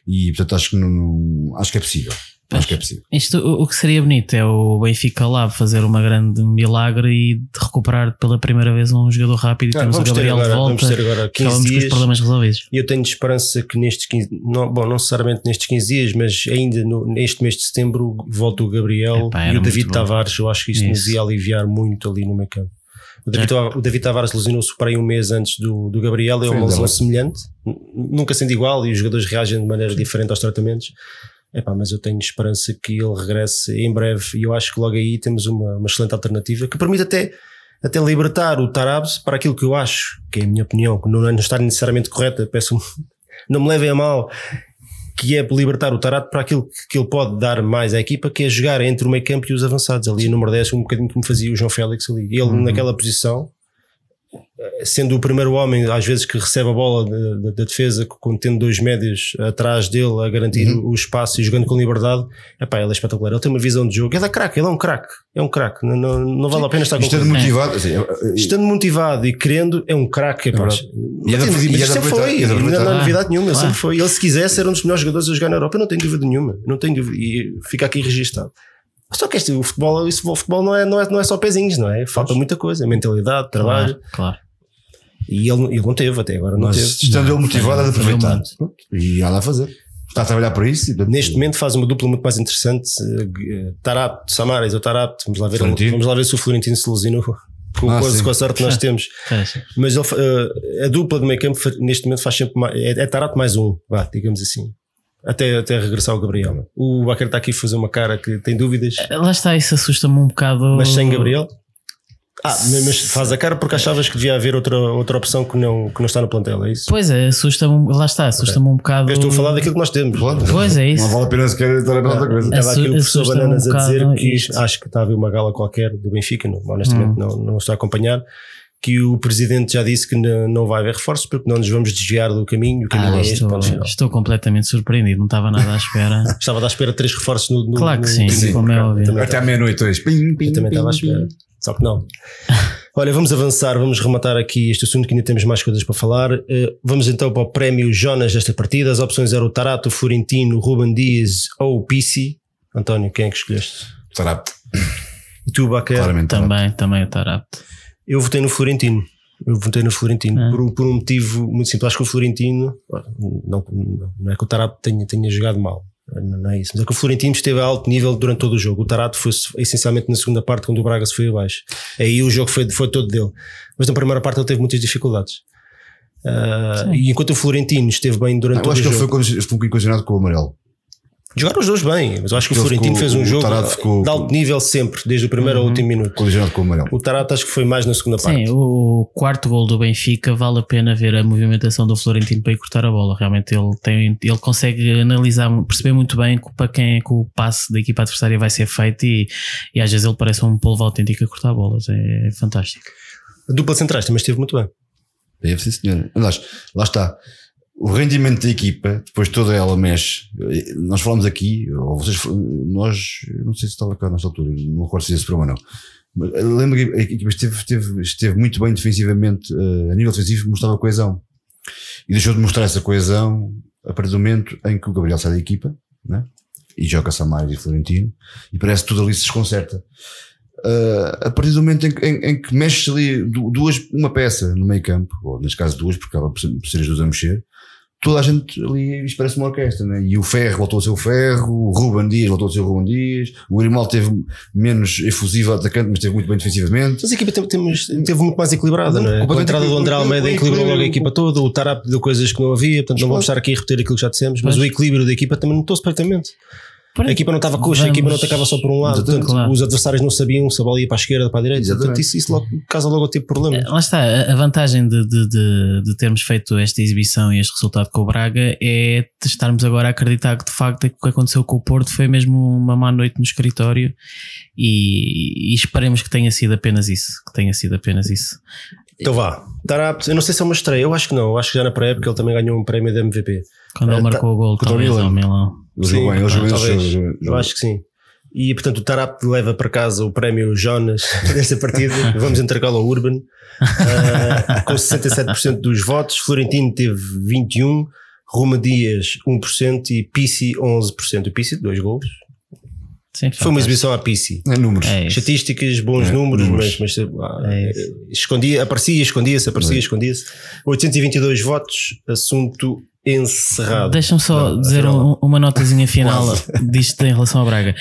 E portanto acho que, não, acho que é possível. Acho que é possível. Isto, o, o que seria bonito é o Benfica lá fazer uma grande milagre e de recuperar pela primeira vez um jogador rápido e Ah, temos o vamos, ter Gabriel agora, de vamos volta. ter agora 15 Acabamos com os dias. problemas resolvidos. E eu tenho esperança que nestes 15, não, bom, não necessariamente nestes 15 dias, mas ainda no, neste mês de setembro volta o Gabriel Epá, e o David. Tavares. Eu acho que isto nos Isso. ia aliviar muito ali no meio campo. O David, o David Tavares lesionou-se para aí um mês antes do, do Gabriel, é uma lesão semelhante, nunca sendo igual e os jogadores reagem de maneira diferente aos tratamentos. Epá, mas eu tenho esperança que ele regresse em breve e eu acho que logo aí temos uma, uma excelente alternativa que permite até, até libertar o Tarabs para aquilo que eu acho, que é a minha opinião, que não, é- não está necessariamente correta, peço não me levem a mal, que é libertar o Tarato para aquilo que, ele pode dar mais à equipa, que é jogar entre o meio campo e os avançados. Ali a número 10, um bocadinho como fazia o João Félix ali. Ele naquela posição, sendo o primeiro homem, às vezes, que recebe a bola da, da- defesa, com- tendo dois médios atrás dele a garantir o, o espaço e jogando com liberdade, epá, ele é espetacular. Ele tem uma visão de jogo. Ele é craque, ele é um craque. É um craque. Não, não, não vale a pena estar com Estando motivado, assim, Estando motivado e querendo, é um craque. Mas é mas e é de sempre foi. é Não, há novidade nenhuma. Sempre foi. Ele, se quiser ser um dos melhores jogadores a jogar na Europa, eu não tenho dúvida nenhuma. Não tenho dúvida. E fica aqui registado. Só que este, o futebol, isso, o futebol não, é, não, é, não é só pezinhos, não é? Falta muita coisa. Mentalidade, trabalho. Claro, claro. E ele, ele não teve até agora. Não mas teve. estando ele motivado, é de Não, aproveitar. E nada a fazer. Está a trabalhar para isso. e, Neste momento faz uma dupla muito mais interessante. eh, Tarapto, Samaris ou Tarapto. Vamos lá ver, Florentino. vamos lá ver se o Florentino se lesionou com, Ah, com, a, sim. com a sorte que nós temos. Fecha. Mas ele, eh, a dupla de meio campo neste momento faz sempre mais, é, é Tarato mais um, vá, digamos assim. Até, até regressar o Gabriel. O Bacar está aqui a fazer uma cara que tem dúvidas, Lá está, isso assusta-me um bocado. mas sem Gabriel. Ah, mas faz a cara porque achavas que devia haver outra, outra opção que não, que não está no plantel, é isso? Pois é, assusta-me, lá está, assusta-me um bocado. Eu estou a falar daquilo que nós temos. Claro. Pois é isso. Não vale a pena sequer estar a outra coisa. Estava aqui o professor Bananas um a dizer que isto. acho que está a haver uma gala qualquer do Benfica, não, honestamente Hum. não, não estou a acompanhar, que o presidente já disse que não, vai haver reforços porque não nos vamos desviar do caminho. O caminho Ah, é este, estou, estou completamente surpreendido, não estava nada à espera. Estava à espera de três reforços no, no Claro que no- sim, sim, como é óbvio. Também Até à meia-noite hoje. Pim, pim, Eu também pim, estava à pim. espera. Só que não. Olha, vamos avançar, vamos rematar aqui este assunto que ainda temos mais coisas para falar. Eh, vamos então para o prémio Jonas desta partida. As opções eram o Tarato, o Florentino, o Ruben Dias ou o Pissi. António, quem é que escolheste? Tarabt. E tu, Baquer? Claramente. Também, também estar apto. Eu votei no Florentino. Eu votei no Florentino Ah. por, um- por um motivo muito simples. Acho que o Florentino, não, não, não é que o Tarato tenha, tenha jogado mal, não, não é isso, mas é que o Florentino esteve a alto nível durante todo o jogo. O Tarato foi essencialmente na segunda parte, quando o Braga se foi abaixo. Aí o jogo foi, foi todo dele. Mas na primeira parte ele teve muitas dificuldades. Sim. e enquanto o Florentino esteve bem durante Eu todo acho o que ele jogo. foi, condici- foi um bocadinho condicionado com o amarelo. Jogaram os dois bem, mas eu acho que o Florentino ficou- fez um jogo ficou- de alto nível sempre, desde o primeiro ao último minuto. Condicionado com o amarelo. O Tarato acho que foi mais na segunda parte. Sim, o quarto gol do Benfica vale a pena ver a movimentação do Florentino para ir cortar a bola. Realmente ele tem, ele consegue analisar, perceber muito bem para quem é que o passe da equipa adversária vai ser feito e, e às vezes ele parece um polvo autêntico a cortar bolas. É, fantástico. A dupla centrais também esteve muito bem. Deve sim, senhor. Aliás, lá está. O rendimento da equipa, depois toda ela mexe. Nós falamos aqui, ou vocês, nós, não sei se estava cá nessa altura, não recordo se esse programa não. Mas lembro que a equipa esteve, esteve, esteve muito bem defensivamente, eh, a nível defensivo, mostrava coesão. E deixou de mostrar essa coesão a partir do momento em que o Gabriel sai da equipa, né? e joga Samaris e Florentino, e parece que tudo ali se desconcerta. Uh, a partir do momento em, em, em que mexes ali du- duas, uma peça no meio campo, ou neste caso duas, porque acaba por ser as duas a mexer, toda a gente ali isto parece uma orquestra, né? e o Ferro voltou a ser o Ferro, o Ruben Dias voltou a ser o Ruben Dias, o Grimaldo teve menos efusivo atacante, mas teve muito bem defensivamente. Mas a equipa teve, teve muito mais equilibrada, não é? Com a entrada do André Almeida o equilibrou logo a equipa toda, o Tarap deu coisas que não havia, portanto não vamos estar aqui a repetir aquilo que já dissemos, mas Pois. o equilíbrio da equipa também notou-se perfeitamente. A equipa não estava coxa, a equipa não atacava só por um lado, Exatamente. portanto, Claro. os adversários não sabiam se a bola ia para a esquerda, para a direita, portanto, Exatamente. isso, isso logo, causa logo tipo problemas. Lá está, a- vantagem de, de, de, de termos feito esta exibição e este resultado com o Braga é de estarmos agora a acreditar que de facto o que aconteceu com o Porto foi mesmo uma má noite no escritório e, e esperemos que tenha sido apenas isso. Que tenha sido apenas isso. Então vá, Tarap, eu não sei se é uma estreia, eu acho que não, eu acho que já na pré-época ele também ganhou um prémio da MVP. Quando ele Ah, marcou o gol, contra o Milan. Jogou bem, ele jogou Eu acho que sim. E portanto o Tarap leva para casa o prémio Jonas desta partida. Vamos entregá-lo ao Urban ah, com 67% dos votos. Florentino teve 21%, Roma Dias 1% e Pissi 11%. O Pissi, dois gols. Sim, Foi uma exibição à Pissi. É números. É. Estatísticas, bons É, números, números. mas, mas ah, É escondia, aparecia, escondia-se, aparecia, É. escondia-se. 822 votos, assunto encerrado. Deixa-me só Não, dizer um- uma notazinha final disto em relação ao Braga.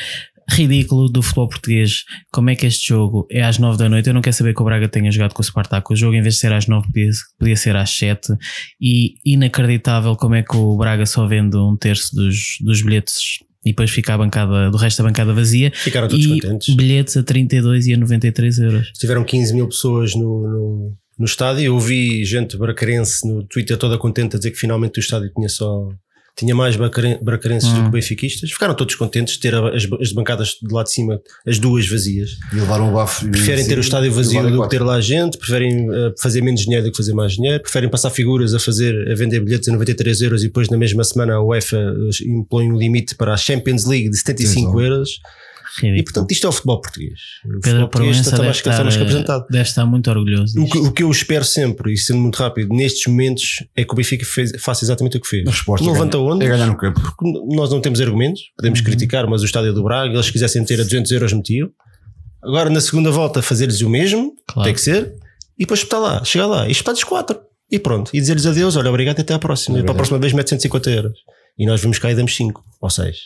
Ridículo do futebol português. Como é que este jogo é às 9 da noite? Eu não quero saber que o Braga tenha jogado com o Spartak. O jogo, em vez de ser às 9, podia, podia ser às 7. E inacreditável como é que o Braga só vende um terço dos, dos bilhetes e depois fica a bancada, do resto da bancada vazia. Ficaram todos e contentes. bilhetes a 32 e a 93 euros. Tiveram 15 mil pessoas no, no, no estádio. Eu vi gente bracarense no Twitter toda contente a dizer que finalmente o estádio tinha só. Tinha mais bracaren- bracarenses do Hum. que benfiquistas. Ficaram todos contentes de ter as, as bancadas de lá de cima, as duas vazias. E levaram o bafo. Preferem ter o estádio vazio do que ter lá gente, preferem eh, fazer menos dinheiro do que fazer mais dinheiro, preferem passar figuras a fazer, a vender bilhetes a 93 euros e depois na mesma semana a UEFA eh, impõe um limite para a Champions League de 75 Sim, euros. E Ridículo. portanto isto é o futebol português. O Pedro futebol português Proença está deve mais, está mais que estar, apresentado. deve estar muito orgulhoso. O que, o que eu espero sempre, e sendo muito rápido, nestes momentos, é que o Benfica fez- faça exatamente o que fez. A resposta não levanta onde? É ganhar no campo. Porque nós não temos argumentos, podemos criticar, mas o estádio é do Braga, eles quisessem ter a 200 euros metiam. Agora na segunda volta fazer-lhes o mesmo, Claro. tem que ser, e depois espetar lá, chegar lá, e espetar-lhes quatro. E pronto, e dizer-lhes adeus, olha, obrigado, até à próxima. É e para a próxima vez mete 150 euros. E nós vamos cá e damos 5 ou 6.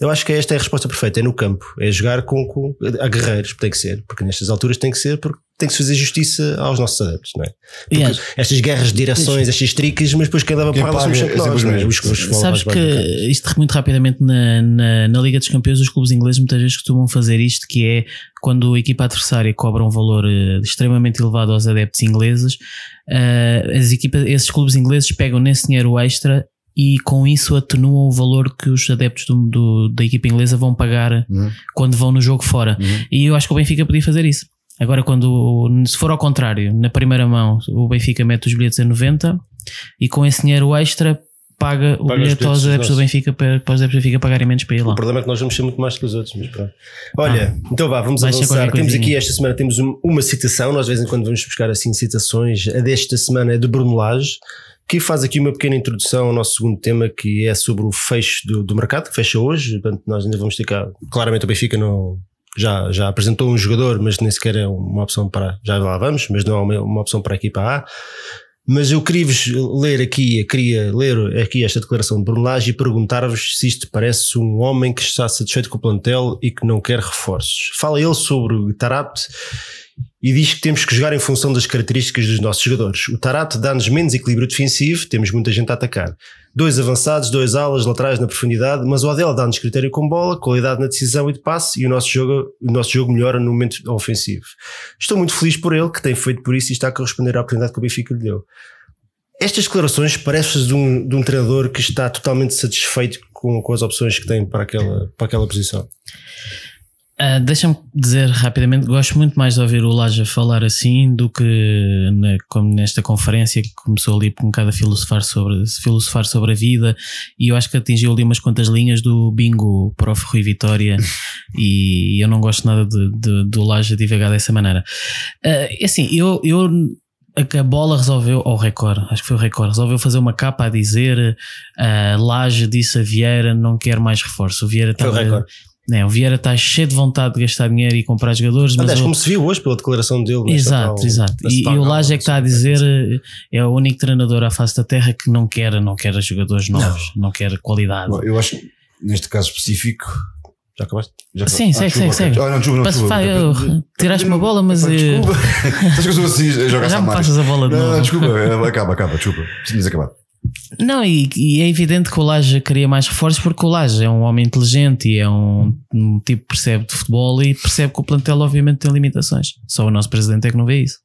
Eu acho que esta é a resposta perfeita, é no campo, é jogar com, com a guerreiros, tem que ser, porque nestas alturas tem que ser, porque tem que se fazer justiça aos nossos adeptos, não é? Porque estas guerras de direções, estas tricas, mas depois quem leva para lá somos sempre é nós, não é? Os- os- os- Sabes que isto muito rapidamente na, na, na Liga dos Campeões, os clubes ingleses muitas vezes costumam fazer isto, que é quando a equipa adversária cobra um valor eh, extremamente elevado aos adeptos ingleses, eh, as equipas, esses clubes ingleses pegam nesse dinheiro extra e com isso atenuam o valor que os adeptos do, do- da equipa inglesa vão pagar Uhum. quando vão no jogo fora. Uhum. E eu acho que o Benfica podia fazer isso. Agora, quando se for ao contrário, na primeira mão, o Benfica mete os bilhetes a 90 e com esse dinheiro extra paga o Paga os bilhete aos adeptos do. Benfica para, para os adeptos do Benfica pagarem menos para ir lá. O problema é que nós vamos ser muito mais que os outros, mas pronto. Olha, então vá, vamos avançar. Temos aqui esta semana temos um- uma citação, nós de vez em quando vamos buscar assim citações. A desta semana é de Bruno Lage, que faz aqui uma pequena introdução ao nosso segundo tema, que é sobre o fecho do, do mercado, que fecha hoje. Portanto, nós ainda vamos ter. Claramente o Benfica não. Já, já apresentou um jogador, mas nem sequer é uma opção para. Já lá vamos, mas não é uma, uma opção para a equipa A. Mas eu queria-vos ler aqui, queria ler aqui esta declaração de Bruno Lage e perguntar-vos se isto parece um homem que está satisfeito com o plantel e que não quer reforços. Fala ele sobre o Tarapte e diz que temos que jogar em função das características dos nossos jogadores. O Tarapte dá-nos menos equilíbrio defensivo, temos muita gente a atacar. Dois avançados, dois alas, laterais na profundidade, mas o Adel dá-nos critério com bola, qualidade na decisão e de passe e o nosso jogo, o nosso jogo melhora no momento ofensivo. Estou muito feliz por ele, que tem feito por isso e está a corresponder à oportunidade que o Benfica lhe deu. Estas declarações parecem de um, de um treinador que está totalmente satisfeito com, com as opções que tem para aquela, para aquela posição. Ah, Deixa-me dizer rapidamente, gosto muito mais de ouvir o Laja falar assim do que na- como nesta conferência que começou ali um bocado a filosofar sobre, filosofar sobre a vida e eu acho que atingiu ali umas quantas linhas do bingo prof Rui Vitória e eu não gosto nada de, de- do Laja divagar dessa maneira. É assim, eu, eu a bola resolveu, ou o Record, acho que foi o Record, resolveu fazer uma capa a dizer a Laje disse a Vieira não quer mais reforço. O Vieira estava- Record. É, o Vieira está cheio de vontade de gastar dinheiro e comprar jogadores, mas Aliás, o- como se viu hoje pela declaração dele. nesta Exato, tal- exato. E, e o Laje é que está a dizer eh, é o único treinador à face da terra que não quer, não quer jogadores novos, não, quer qualidade. Bom, Eu acho que neste caso específico. Já acabaste? Já Sim, segue, desculpa, segue, segue. Ah, não, desculpa, não, Mas desculpa. eu- tiraste uma bola, mas Pá, eh, Desculpa. Estás que eu sou assim, a jogar já me passas a bola de Não, novo. não, desculpa, eh, acaba, acaba, desculpa. Precisamos acabar. Não, e, e é evidente que o Laje queria mais reforços porque o Laje é um homem inteligente e é um, um tipo que percebe de futebol e percebe que o plantel obviamente tem limitações. Só o nosso presidente é que não vê isso.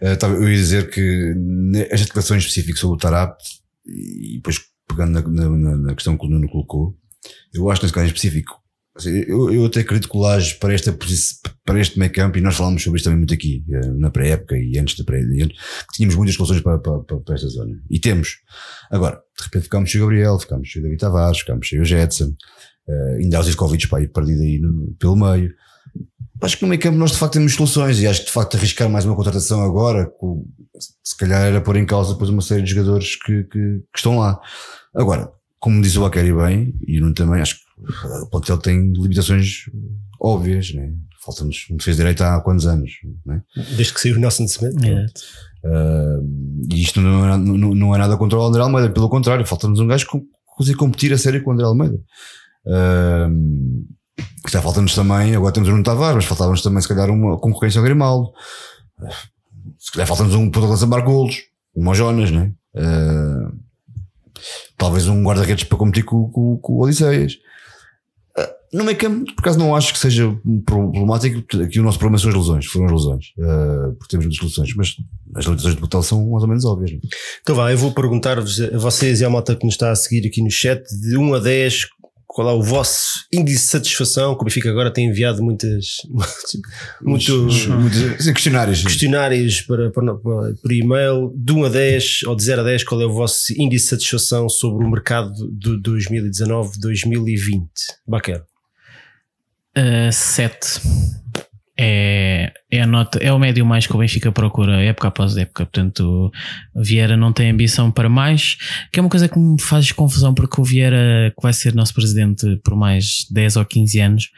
Eh, eu ia dizer que esta declaração em específico sobre o Tarap, e depois pegando na, na- na- questão que o Nuno colocou, eu acho que nesse caso específico, eu, eu até acredito que o para, esta, para este meio campo, e nós falámos sobre isto também muito aqui, eh, na pré-época e antes da pré-época, que tínhamos muitas soluções para, para, para, esta zona. E temos. Agora, de repente ficámos sem o Gabriel, ficámos sem o David Tavares, ficámos sem o Jetson, eh, ainda há os Iscovic para ir perdido aí no- pelo meio. Acho que no meio campo nós de facto temos soluções e acho que de facto arriscar mais uma contratação agora, com- se calhar era pôr em causa depois uma série de jogadores que, que, que estão lá. Agora, como diz o Akeri bem, e o Nuno também, acho que o plantel tem limitações óbvias, né? Falta-nos um defesa direito há quantos anos, né? Desde que saiu o Nelson Smith. Exato. Uh, e isto não é, não, não é nada contra o André Almeida, pelo contrário, falta-nos um gajo que consiga competir a sério com o André Almeida. Uh, já falta-nos também, agora temos o Nuno Tavares, mas faltava-nos também, se calhar, uma concorrência ao Grimaldo. Uh, se calhar falta-nos um ponto de lança marcar golos, um ao Jonas, né? Uh, talvez um guarda-redes para competir com, com, com o Odisseias. No meio campo, por acaso, não acho que seja problemático. Aqui o nosso problema são as lesões, foram as lesões, uh, porque temos muitas lesões, mas as limitações de botão são mais ou menos óbvias. né? Então vá, eu vou perguntar-vos a vocês e à malta que nos está a seguir aqui no chat, de 1 a 10, qual é o vosso índice de satisfação? Que o Benfica agora tem enviado muitas, muitos Muitos questionários. questionários para, para, para- por e-mail. De 1 a 10 ou de 0 a 10, qual é o vosso índice de satisfação sobre o mercado de 2019-2020? Baquer. Uh, sete. É, é, a nota, é o médio mais que o Benfica procura época após época. Portanto, Vieira não tem ambição para mais, que é uma coisa que me faz confusão, porque o Vieira, que vai ser nosso presidente por mais 10 ou 15 anos,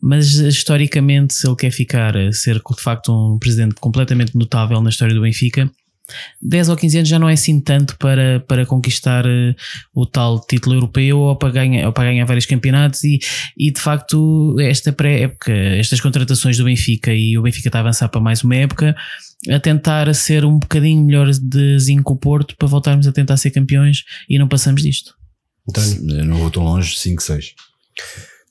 mas historicamente, se ele quer ficar, ser de facto um presidente completamente notável na história do Benfica, 10 ou 15 anos já não é assim tanto para, para conquistar eh, o tal título europeu ou para ganhar, ou para ganhar vários campeonatos e, e de facto esta pré-época, estas contratações do Benfica e o Benfica está a avançar para mais uma época a tentar ser um bocadinho melhor de zinco o Porto para voltarmos a tentar ser campeões e não passamos disto. António. Eu não vou tão longe, 5, 6.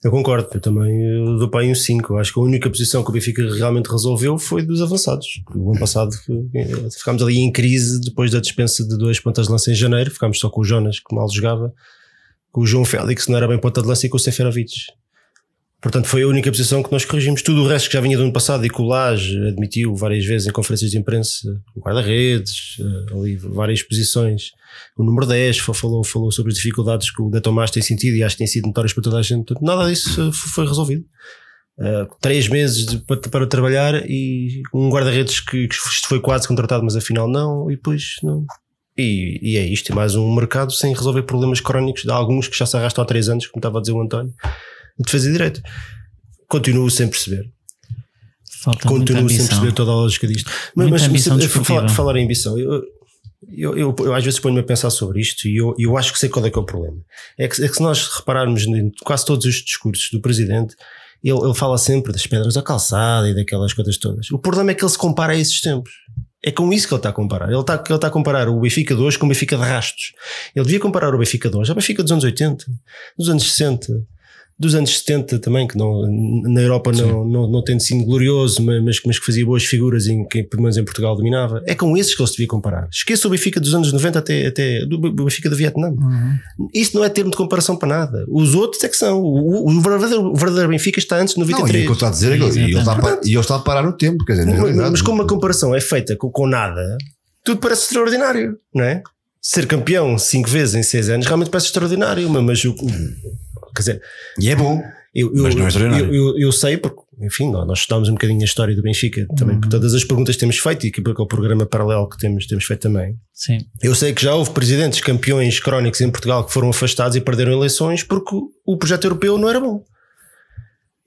Eu concordo, eu também dou para aí um 5. Eu acho que a única posição que o Benfica realmente resolveu foi dos avançados. O ano passado eh, ficámos ali em crise depois da dispensa de dois pontas de lança em janeiro. Ficámos só com o Jonas, que mal jogava, com o João Félix, que não era bem ponta de lança, e com o Seferovic. Portanto, foi a única posição que nós corrigimos. Tudo o resto que já vinha do ano passado e que o Lage admitiu várias vezes em conferências de imprensa, o guarda-redes, eh, ali várias posições. O número 10 fa- falou, falou sobre as dificuldades que o De Tomás tem sentido e acho que têm sido notórias para toda a gente. Portanto, Nada disso eh, foi resolvido. Eh, três meses de- para, para trabalhar e um guarda-redes que, que foi quase contratado, mas afinal não, e depois não. E, e é isto, mais um mercado sem resolver problemas crónicos de alguns que já se arrastam há três anos, como estava a dizer o António, de defesa e direito. Continuo sem perceber. Falta Continuo sem perceber toda a lógica disto. Mas, Muita mas se- falar, falar em ambição, eu, eu, eu, eu às vezes ponho-me a pensar sobre isto e eu, eu acho que sei qual é que é o problema. É que, é que se nós repararmos em quase todos os discursos do presidente, ele, ele fala sempre das pedras da calçada e daquelas coisas todas. O problema é que ele se compara a esses tempos. É com isso que ele está a comparar. Ele está, ele está a comparar o Benfica de hoje com o Benfica de rastos. Ele devia comparar o Benfica de hoje ao Benfica dos anos 80, dos anos 60, dos anos 70 também, que não, na Europa não, não, não tendo sido glorioso, mas, mas, que fazia boas figuras em que pelo menos em Portugal dominava. É com esses que ele se devia comparar. Esqueça o Benfica dos anos 90 até, até do Benfica do Vietnã. Isso não é termo de comparação para nada. Os outros é que são. O, o, verdadeiro, o verdadeiro Benfica está antes de Não, e o 93. que eu estou a dizer é que ele, ele está a par- ele está a parar no tempo, quer dizer, Mas, mas como a comparação é feita com, com nada, tudo parece extraordinário, não é? Ser campeão cinco vezes em seis anos realmente parece extraordinário, mas, o, o- quer dizer, E é bom. eu, eu, Mas não é extraordinário. eu, eu, eu sei porque enfim, nós, estudámos um bocadinho a história do Benfica também, por todas as perguntas que temos feito e que por aquele programa paralelo que temos, temos feito também. Sim. Eu sei que já houve presidentes campeões crónicos em Portugal que foram afastados e perderam eleições porque o- o projeto europeu não era bom.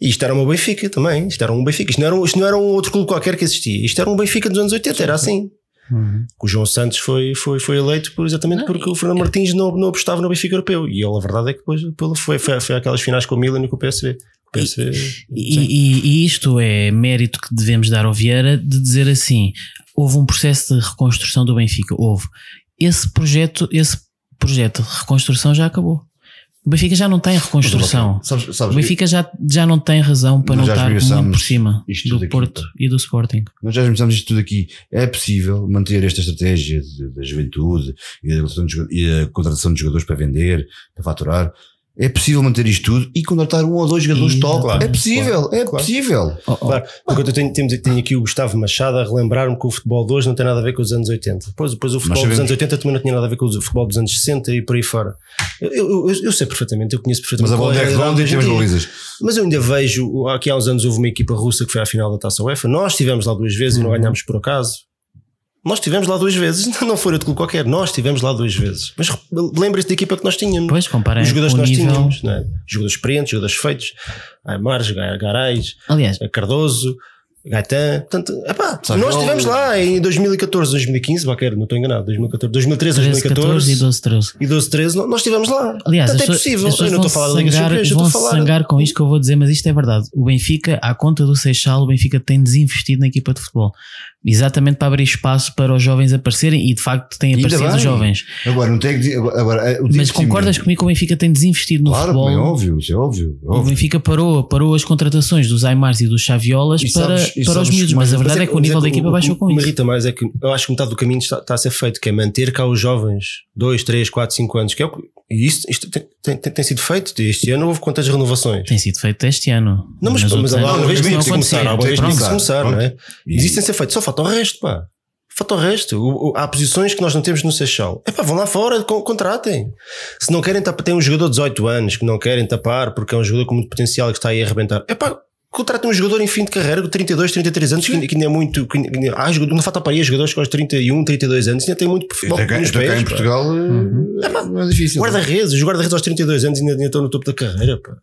E isto era uma Benfica também. Isto era um Benfica. Isto não era, um- isto não era um outro clube qualquer que existia. Isto era um Benfica dos anos 80. Era assim. Uhum. O João Santos foi, foi, foi eleito por, exatamente porque o Fernando Martins não, não apostava no Benfica europeu. E ele, a verdade é que depois foi, foi, foi aquelas finais com o Milan e com o PSV. PSV E, e- e isto é mérito que devemos dar ao Vieira de dizer assim: houve um processo de reconstrução do Benfica. Houve. Esse projeto, esse projeto de reconstrução já acabou. O Benfica já não tem reconstrução. Sabes, O sabes, Benfica já, já não tem razão para não estar muito esmiuçamos por cima do aqui, Porto e do Sporting. Nós já começamos isto tudo aqui. É possível manter esta estratégia da juventude e e a contratação de jogadores para vender, para faturar. É possível manter isto tudo e contratar um ou dois jogadores E- top. claro, é possível, é claro. possível. Oh, oh, Claro, enquanto eu tenho, temos, tenho aqui o Gustavo Machado a relembrar-me que o futebol de hoje não tem nada a ver com os anos 80. Depois, depois o futebol dos anos 80 também não tinha nada a ver com o futebol dos anos 60 e por aí fora. Eu, eu, eu- eu sei perfeitamente, eu conheço Mas perfeitamente. a bola qual é redonda e balizas. Mas eu ainda vejo, aqui há uns anos houve uma equipa russa que foi à final da Taça UEFA. Nós estivemos lá duas vezes e não ganhámos por acaso. Nós estivemos lá duas vezes, não foi outro clube qualquer, nós estivemos lá duas vezes. Mas lembre-se da equipa que nós tínhamos. Pois, comparem Os jogadores que nós nível. tínhamos, não é? jogadores experientes, jogadores feitos, Aymar, Garais, Aliás, Cardoso, Gaetan. Portanto, epá, nós eu- estivemos lá em 2014, 2015, qualquer, não estou enganado, 2014, 2013, 13, 14 2014 e 12, 13. e 12, 13, nós estivemos lá. Aliás, Portanto, é possível. Eu não estou a falar da Liga Campeões, eu estou a falar. zangar com isto que eu vou dizer, mas isto é verdade. O Benfica, à conta do Seixal, o Benfica tem desinvestido na equipa de futebol. Exatamente para abrir espaço para os jovens aparecerem e de facto têm aparecido os jovens. Agora, não tem que dizer. Agora, agora, o Mas desinvestimento- concordas comigo que o Benfica tem desinvestido no Claro, futebol? é óbvio, isso é óbvio. O óbvio. Benfica parou, parou as contratações dos Aymars e dos Chaviolas E para, sabes- para os miúdos, mas a verdade é que o nível da equipa baixou com O isso. irrita mais é que eu acho que metade do caminho está, está a ser feito, que é manter cá os jovens 2, 3, 4, 5 anos. Que é o que- e isso, isto tem, tem- tem- tem sido feito. Este ano houve quantas renovações? Tem sido feito este ano. Não, mas, mas há anos uma vez que se começar, há uma vez que começar, não é? Existem ser feitos, só falta o resto, pá. Falta o resto. O- o- há posições que nós não temos no Seixal. É pá, vão lá fora, con- contratem. Se não querem tapar, tem um jogador de 18 anos que não querem tapar porque é um jogador com muito potencial que está aí a arrebentar. É pá, contratem um jogador em fim de carreira com 32, 33 anos, que, ainda- que ainda é muito. Que ainda, há não falta para aí jogadores com os 31, 32 anos, ainda tem muito futebol Até cá, até pés, em pá. Portugal eh, não é difícil. Guarda-redes, os guarda-redes aos 32 anos ainda, ainda estão no topo da carreira, pá.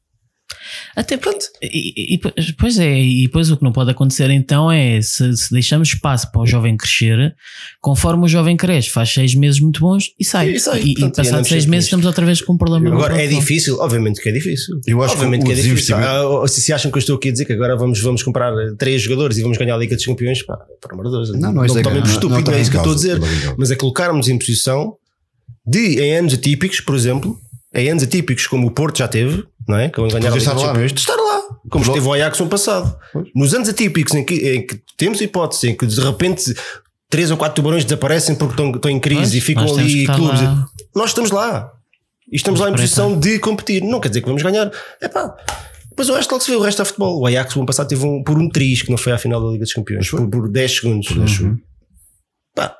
Até pronto. E, e- e pois- é, e depois o que não pode acontecer então é se, se deixamos espaço para o jovem crescer, conforme o jovem cresce, faz seis meses muito bons e sai. E sai, E, e e passados seis meses estamos outra vez com um problema. Agora é difícil, obviamente que é difícil. Eu acho que obviamente o que, é difícil. Ah, se, se acham que eu estou aqui a dizer que agora vamos, vamos comprar três jogadores e vamos ganhar a Liga dos Campeões, pá, por amor de Deus, Não, não, é tomem que- por não- estúpido, não não é isso que eu estou a dizer. não causa. Mas é colocarmos em posição de, em anos atípicos, por exemplo, em anos atípicos como o Porto já teve, não é? Que vão ganhar a Podia Liga estar dos lá, de estar lá, como Logo- esteve o Ajax no passado. Nos anos atípicos em que, em que temos hipótese, em que de repente três ou quatro tubarões desaparecem porque estão, estão em crise Pois, e ficam ali clubes. lá. Nós estamos lá. E estamos lá em posição de competir. Não quer dizer que vamos ganhar. É pá. Depois o resto logo se vê, o resto é futebol. O Ajax, o ano passado, teve um, por um triz que não foi à final da Liga dos Campeões. Por, por 10 segundos. Por 10 segundos. Pá.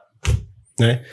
Não é?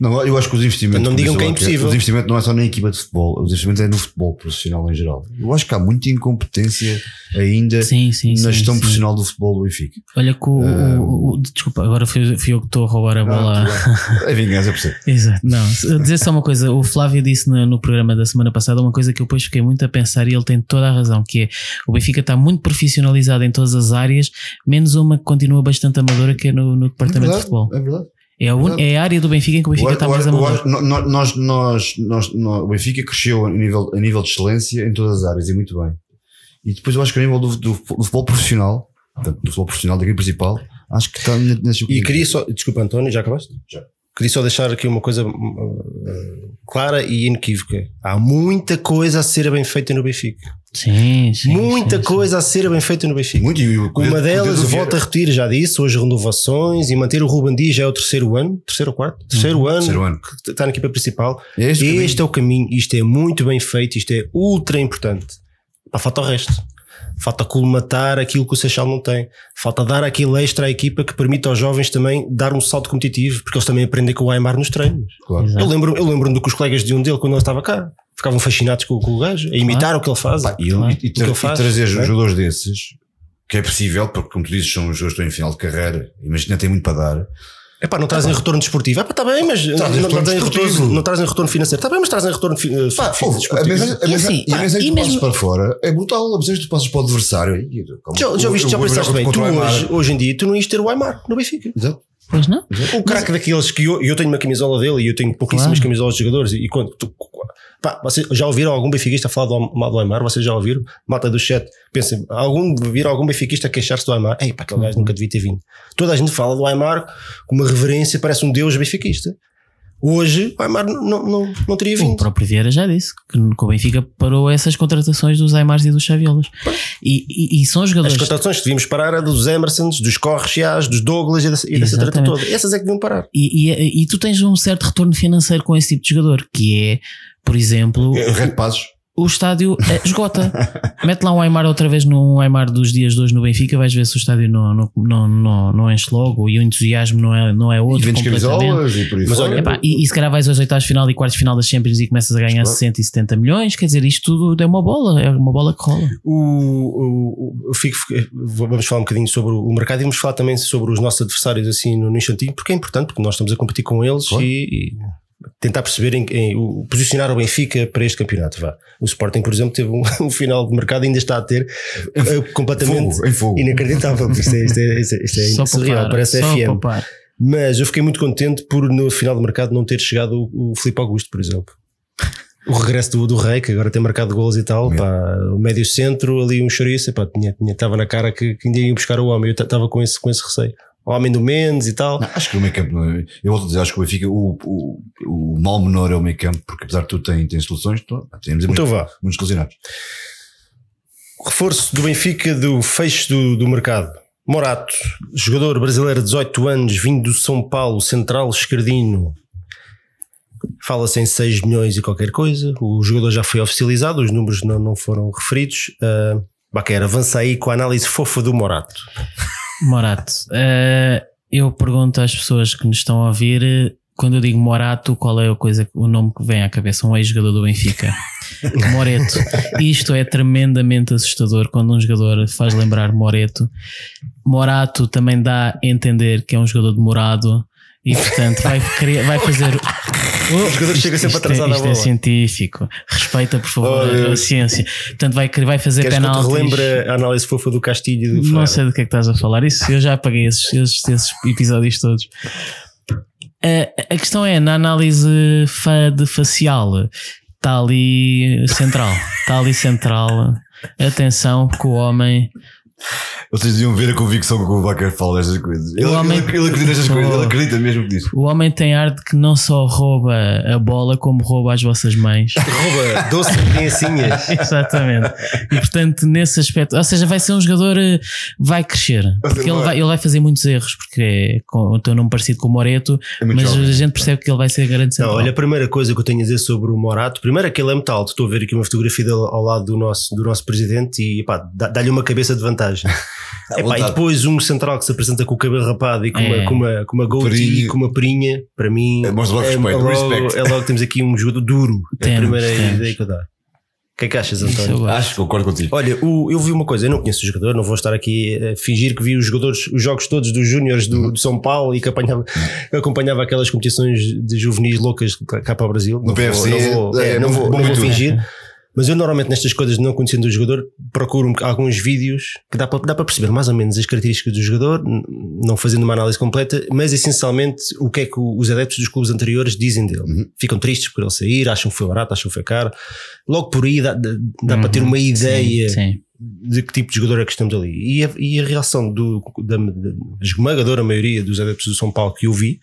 Não, eu acho que os investimentos. Não digam que é impossível. Os investimentos não é só na equipa de futebol, os investimentos é no futebol profissional em geral. Eu acho que há muita incompetência ainda Sim, sim, na gestão sim. profissional do futebol do Benfica. Olha que o, o- o- desculpa, agora fui, fui eu que estou a roubar a bola. É vingança, eu percebo. Exato. Não, dizer só uma coisa, o Flávio disse no, no programa da semana passada uma coisa que eu depois fiquei muito a pensar e ele tem toda a razão, que é o Benfica está muito profissionalizado em todas as áreas, menos uma que continua bastante amadora, que é no, no É departamento de verdade, futebol. é verdade. É a, un- é a área do Benfica em que o Benfica Eu está mais amador. Nós, nós, nós, nós- o Benfica cresceu a nível, a nível de excelência em todas as áreas e muito bem. E depois eu acho que a nível do, do, do futebol profissional, do futebol profissional da equipe principal, acho que está nesse E queria só. Desculpa, António, já acabaste? Já. Queria só deixar aqui uma coisa uh, clara e inequívoca. Há muita coisa a ser bem feita no Benfica. Sim, sim. muita sim, sim. coisa a ser bem feita no Benfica. Muito, e o- Uma o- delas, volta a repetir, já disse, hoje renovações e manter o Ruben Dias já é o terceiro ano, terceiro ou quarto? Terceiro, ano, terceiro ano. que está na equipa principal. É este este é o caminho, isto é muito bem feito, isto é ultra importante. Pá, falta o resto. Falta colmatar aquilo que o Seixal não tem. Falta dar aquele extra à equipa que permita aos jovens também dar um salto competitivo, porque eles também aprendem com o Aymar nos treinos. Claro. Eu lembro, eu lembro-me do que os colegas de um dele, quando ele estava cá, ficavam fascinados com, com o gajo, a imitar o que ele faz. Pá, e, Claro. e- e O que tra- ele faz, e trazer não é? jogadores desses que é possível, porque como tu dizes, são jogadores que estão em final de carreira, imagina, tem muito para dar. É pá, não trazem retorno desportivo. É pá, está bem, mas não, Trazem não, retorno retorno, não trazem retorno financeiro. Está bem, mas trazem retorno fi, eh, Pá, fi- ouve, a desportivo. mensagem, a E assim, e a mensagem e que tu mesmo- passas para fora é brutal. A mensagem que tu passas para o adversário. Calma, Já, já viste, já pensaste bem. Tu hoje, hoje em dia, tu não ias ter o Aymar no Benfica. Exato. Pois não? Um craque daqueles que eu, eu tenho uma camisola dele e eu tenho pouquíssimas Claro. camisolas de jogadores. E quando tu, pá, vocês já ouviram algum benfiquista falar do, do Aymar? Vocês já ouviram? Malta do chat, pensem, algum, viram algum benfiquista queixar-se do Aymar? Ei, pá, aquele gajo nunca devia ter vindo. Toda a gente fala do Aymar com uma reverência, parece um deus benfiquista. Hoje, o Aymar não, não, não teria O vindo. próprio Vieira já disse que o Benfica parou essas contratações dos Aymars e dos Xaviolas. E, e, e são As jogadores. contratações que devíamos parar era dos Emersons, dos Correas, dos Douglas e dessa, e dessa treta toda. Essas é que deviam parar. E, e, e tu tens um certo retorno financeiro com esse tipo de jogador, que é, por exemplo, É, Red Passos. O estádio eh, esgota. Mete lá um Aymar outra vez num Aymar dos dias de hoje no Benfica, vais ver se o estádio não, não, não, não, não enche logo e o entusiasmo não é, não é E outro. vendes completamente. e por aí Mas olha, Epá, e, e se calhar vais aos oitavos final e quartos final das Champions e começas a ganhar Claro. 60 e 70 milhões, quer dizer, isto tudo é uma bola, é uma bola que rola. O, o, o- fico, vamos falar um bocadinho sobre o mercado e vamos falar também sobre os nossos adversários assim no, no instantinho, porque é importante, porque nós estamos a competir com eles Claro. e, e tentar perceber em, em- o, posicionar o Benfica para este campeonato. Vá. O Sporting, por exemplo, teve um, um final de mercado e ainda está a ter eh, completamente Fogo, em fogo. inacreditável. Isto é, isto é, isto é, isto é surreal, poupar, parece FM. poupar. Mas eu fiquei muito contente por no final do mercado não ter chegado o, o Filipe Augusto, por exemplo. O regresso do, do Rei, que agora tem marcado gols e tal, pá, o médio centro, ali um chouriço, pá, tinha, tinha, estava na cara que, que ainda ia buscar o homem, eu estava com esse, com esse receio. O homem do Mendes e tal. Não, acho que o meio campo, eu volto a dizer, acho que o Benfica, o, o, o mal menor é o meio campo, porque apesar de tudo tem, tem soluções, então, temos Então muitos, vá. muitos lesionados. Reforço do Benfica do fecho do, do mercado. Morato, jogador brasileiro de 18 anos, vindo do São Paulo, central esquerdino. Fala-se em 6 milhões e qualquer coisa. O jogador já foi oficializado, os números não, não foram referidos. Uh, Baquer, avança aí com a análise fofa do Morato. Morato, eh, eu pergunto às pessoas que nos estão a ouvir, quando eu digo Morato, qual é a coisa, o nome que vem à cabeça? Um ex-jogador do Benfica. Moreto. Isto é tremendamente assustador quando um jogador faz lembrar Moreto. Morato também dá a entender que é um jogador demorado e, portanto, vai, vai fazer. O jogador chega sempre isto, atrasado é, isto é científico. Respeita, por favor, Oh, a, ciência. Portanto, vai, vai fazer penaltis. relembre a análise fofa do Castilho do Não sei do que é que estás a falar. Isso eu já apaguei esses, esses, esses episódios todos. A, a questão é, na análise fa- de facial, está ali central. Está ali central. Atenção que o homem. Vocês deviam ver a convicção com que o Baker fala destas coisas. Ele, homem- ele, ele acredita nestas coisas, ele acredita mesmo disso. O homem tem ar de que não só rouba a bola, como rouba as vossas mães. Rouba doce de criancinhas. Exatamente. E portanto, nesse aspecto, ou seja, vai ser um jogador, eh, vai crescer. Porque ele vai, ele vai fazer muitos erros, porque é com o teu nome parecido com o Moreto, É mas jovem. a gente percebe que ele vai ser grande Não, central. olha, a primeira coisa que eu tenho a dizer sobre o Morato, primeiro é que ele é muito alto. Estou a ver aqui uma fotografia dele ao lado do nosso, do nosso presidente e dá-lhe uma cabeça de vantagem. Epá, e depois um central que se apresenta com o cabelo rapado e com, É. uma, com, uma, com uma goatee e com uma perinha, para mim É, mostra logo é, respeito, é logo, respect. é logo que temos aqui um jogador duro. É a Temos, primeira temos. ideia que eu dou. O que é que achas, António? Acho que concordo contigo. Olha, o- eu vi uma coisa, eu não conheço o jogador, não vou estar aqui a fingir que vi os jogadores, os jogos todos dos Júniores do, do São Paulo e que apanhava, acompanhava aquelas competições de juvenis loucas cá para o Brasil. Não vou- PFC, não vou, é, é, não vou, não vou muito. fingir. Mas eu normalmente nestas coisas, não conhecendo o jogador, procuro alguns vídeos que dá para, dá para perceber mais ou menos as características do jogador, não fazendo uma análise completa, mas essencialmente o que é que os adeptos dos clubes anteriores dizem dele. Uhum. Ficam tristes por ele sair, acham que foi barato, acham que foi caro. Logo por aí dá, dá, dá para ter Uhum. uma ideia Sim, sim. de que tipo de jogador é que estamos ali. E a, e a reação do, da, da esmagadora maioria dos adeptos do São Paulo que eu vi,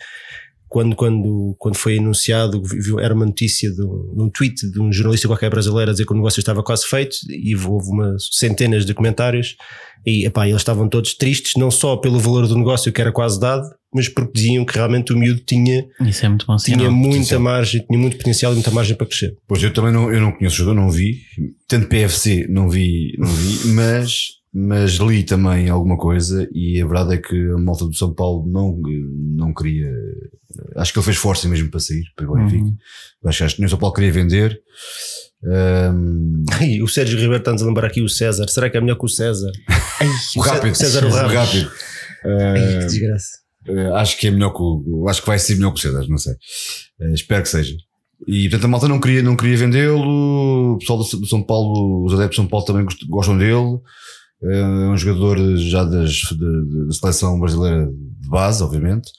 quando, quando, quando foi anunciado, viu- era uma notícia de um, de um tweet de um jornalista qualquer brasileiro a dizer que o negócio estava quase feito e houve umas centenas de comentários e epá, eles estavam todos tristes, não só pelo valor do negócio que era quase dado, mas porque diziam que realmente o miúdo tinha, Isso é muito bom tinha sinal. muita potencial. margem, tinha muito potencial e muita margem para crescer. Pois eu também não, eu não conheço o jogador, não vi. Tanto PFC não vi, não vi, mas, mas li também alguma coisa e a verdade é que a malta do São Paulo não, não queria. Acho que ele fez força mesmo para sair, para o Benfica. Uhum. Acho que acho que nem o São Paulo queria vender. Ahm, E o Sérgio Ribeiro está-nos a lembrar aqui o César. Será que é melhor que o César? O rápido. César o O rápido. Ai, que desgraça. Eh, acho que é melhor que o, acho que vai ser melhor que o César, não sei. Eh, espero que seja. E portanto a malta não queria, não queria vendê-lo, o pessoal do, do São Paulo, os adeptos de São Paulo também gost- gostam dele. Eh, É um jogador já das, da- da seleção brasileira de base, obviamente.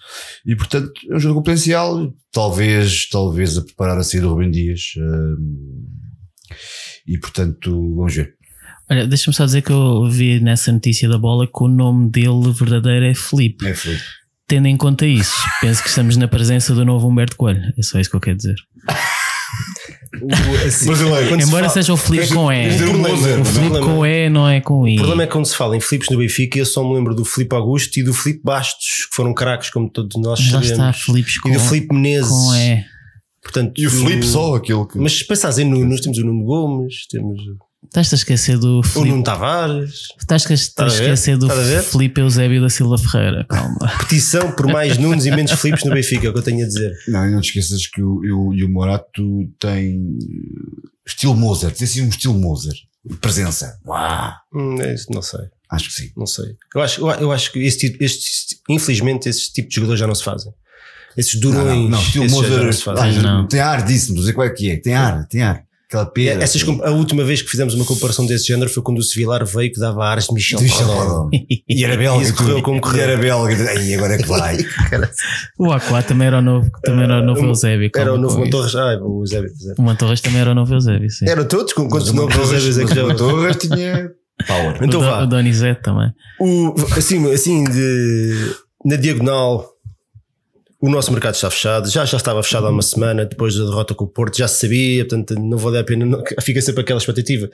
E portanto é um jogador com potencial, talvez, talvez a preparar a saída do Rubem Dias. eh, e portanto, vamos ver. Olha, deixa-me só dizer que eu vi nessa notícia da bola que o nome dele verdadeiro é Felipe. É Felipe. Tendo em conta isso, penso que estamos na presença do novo Humberto Coelho. É só isso que eu quero dizer. O- assim, Brasileiro. se Embora fala- seja o Felipe Este- com E. O é? Problema- com E não é com I. O problema é que quando se fala em Filipes no Benfica, eu só me lembro do Filipe Augusto e do Filipe Bastos, que foram craques, como todos nós Mas lá está, sabemos. Filipes com, e do Filipe Menezes. com E. Portanto, E o Felipe do- só, aquele que. Mas se pensares em Nuno, nós temos o Nuno Gomes, temos Estás a esquecer do o Felipe. Nuno Tavares. Estás a esquecer do? Felipe Eusébio da Silva Ferreira. Calma. Petição por mais Nunes e menos Filipes no Benfica, é o que eu tenho a dizer. Não, e não te esqueças que o, e o, e o Morato tem estilo Mozart, tem assim um estilo Mozart. Presença. Uau! Hum, é não sei, Acho que sim. não sei. Eu acho, eu, eu acho que esse tipo, este, infelizmente, esse tipo de jogadores já não se fazem. Esses Não, durões, não, não, estilo esses já- já não se Mozart. fazem. Pois não. Tem ar disso, não sei qual é que é. Tem ar, tem ar. Aquela pera. Essas, a última vez que fizemos uma comparação desse género foi quando o Sevilar veio que dava ares de Michel, De Michel Pardon. Pardon. E era belga. E correu como E correu. era belga. Ai, agora é que vai. O Aquá também era o novo, também era o novo Um- Eusébio. Era o novo. Mantorres. Ah, o Zé. O Mantorres também era o novo Eusébio, sim. Eram todos? Com quantos o novos reservas é que já mas o Torres tinha power. O, Então Do- vá. o Donizete também. O, assim, assim de, na diagonal, o nosso mercado está fechado. Já, já estava fechado há uma semana depois da derrota com o Porto, já se sabia, portanto não vale a pena. Não, fica sempre aquela expectativa.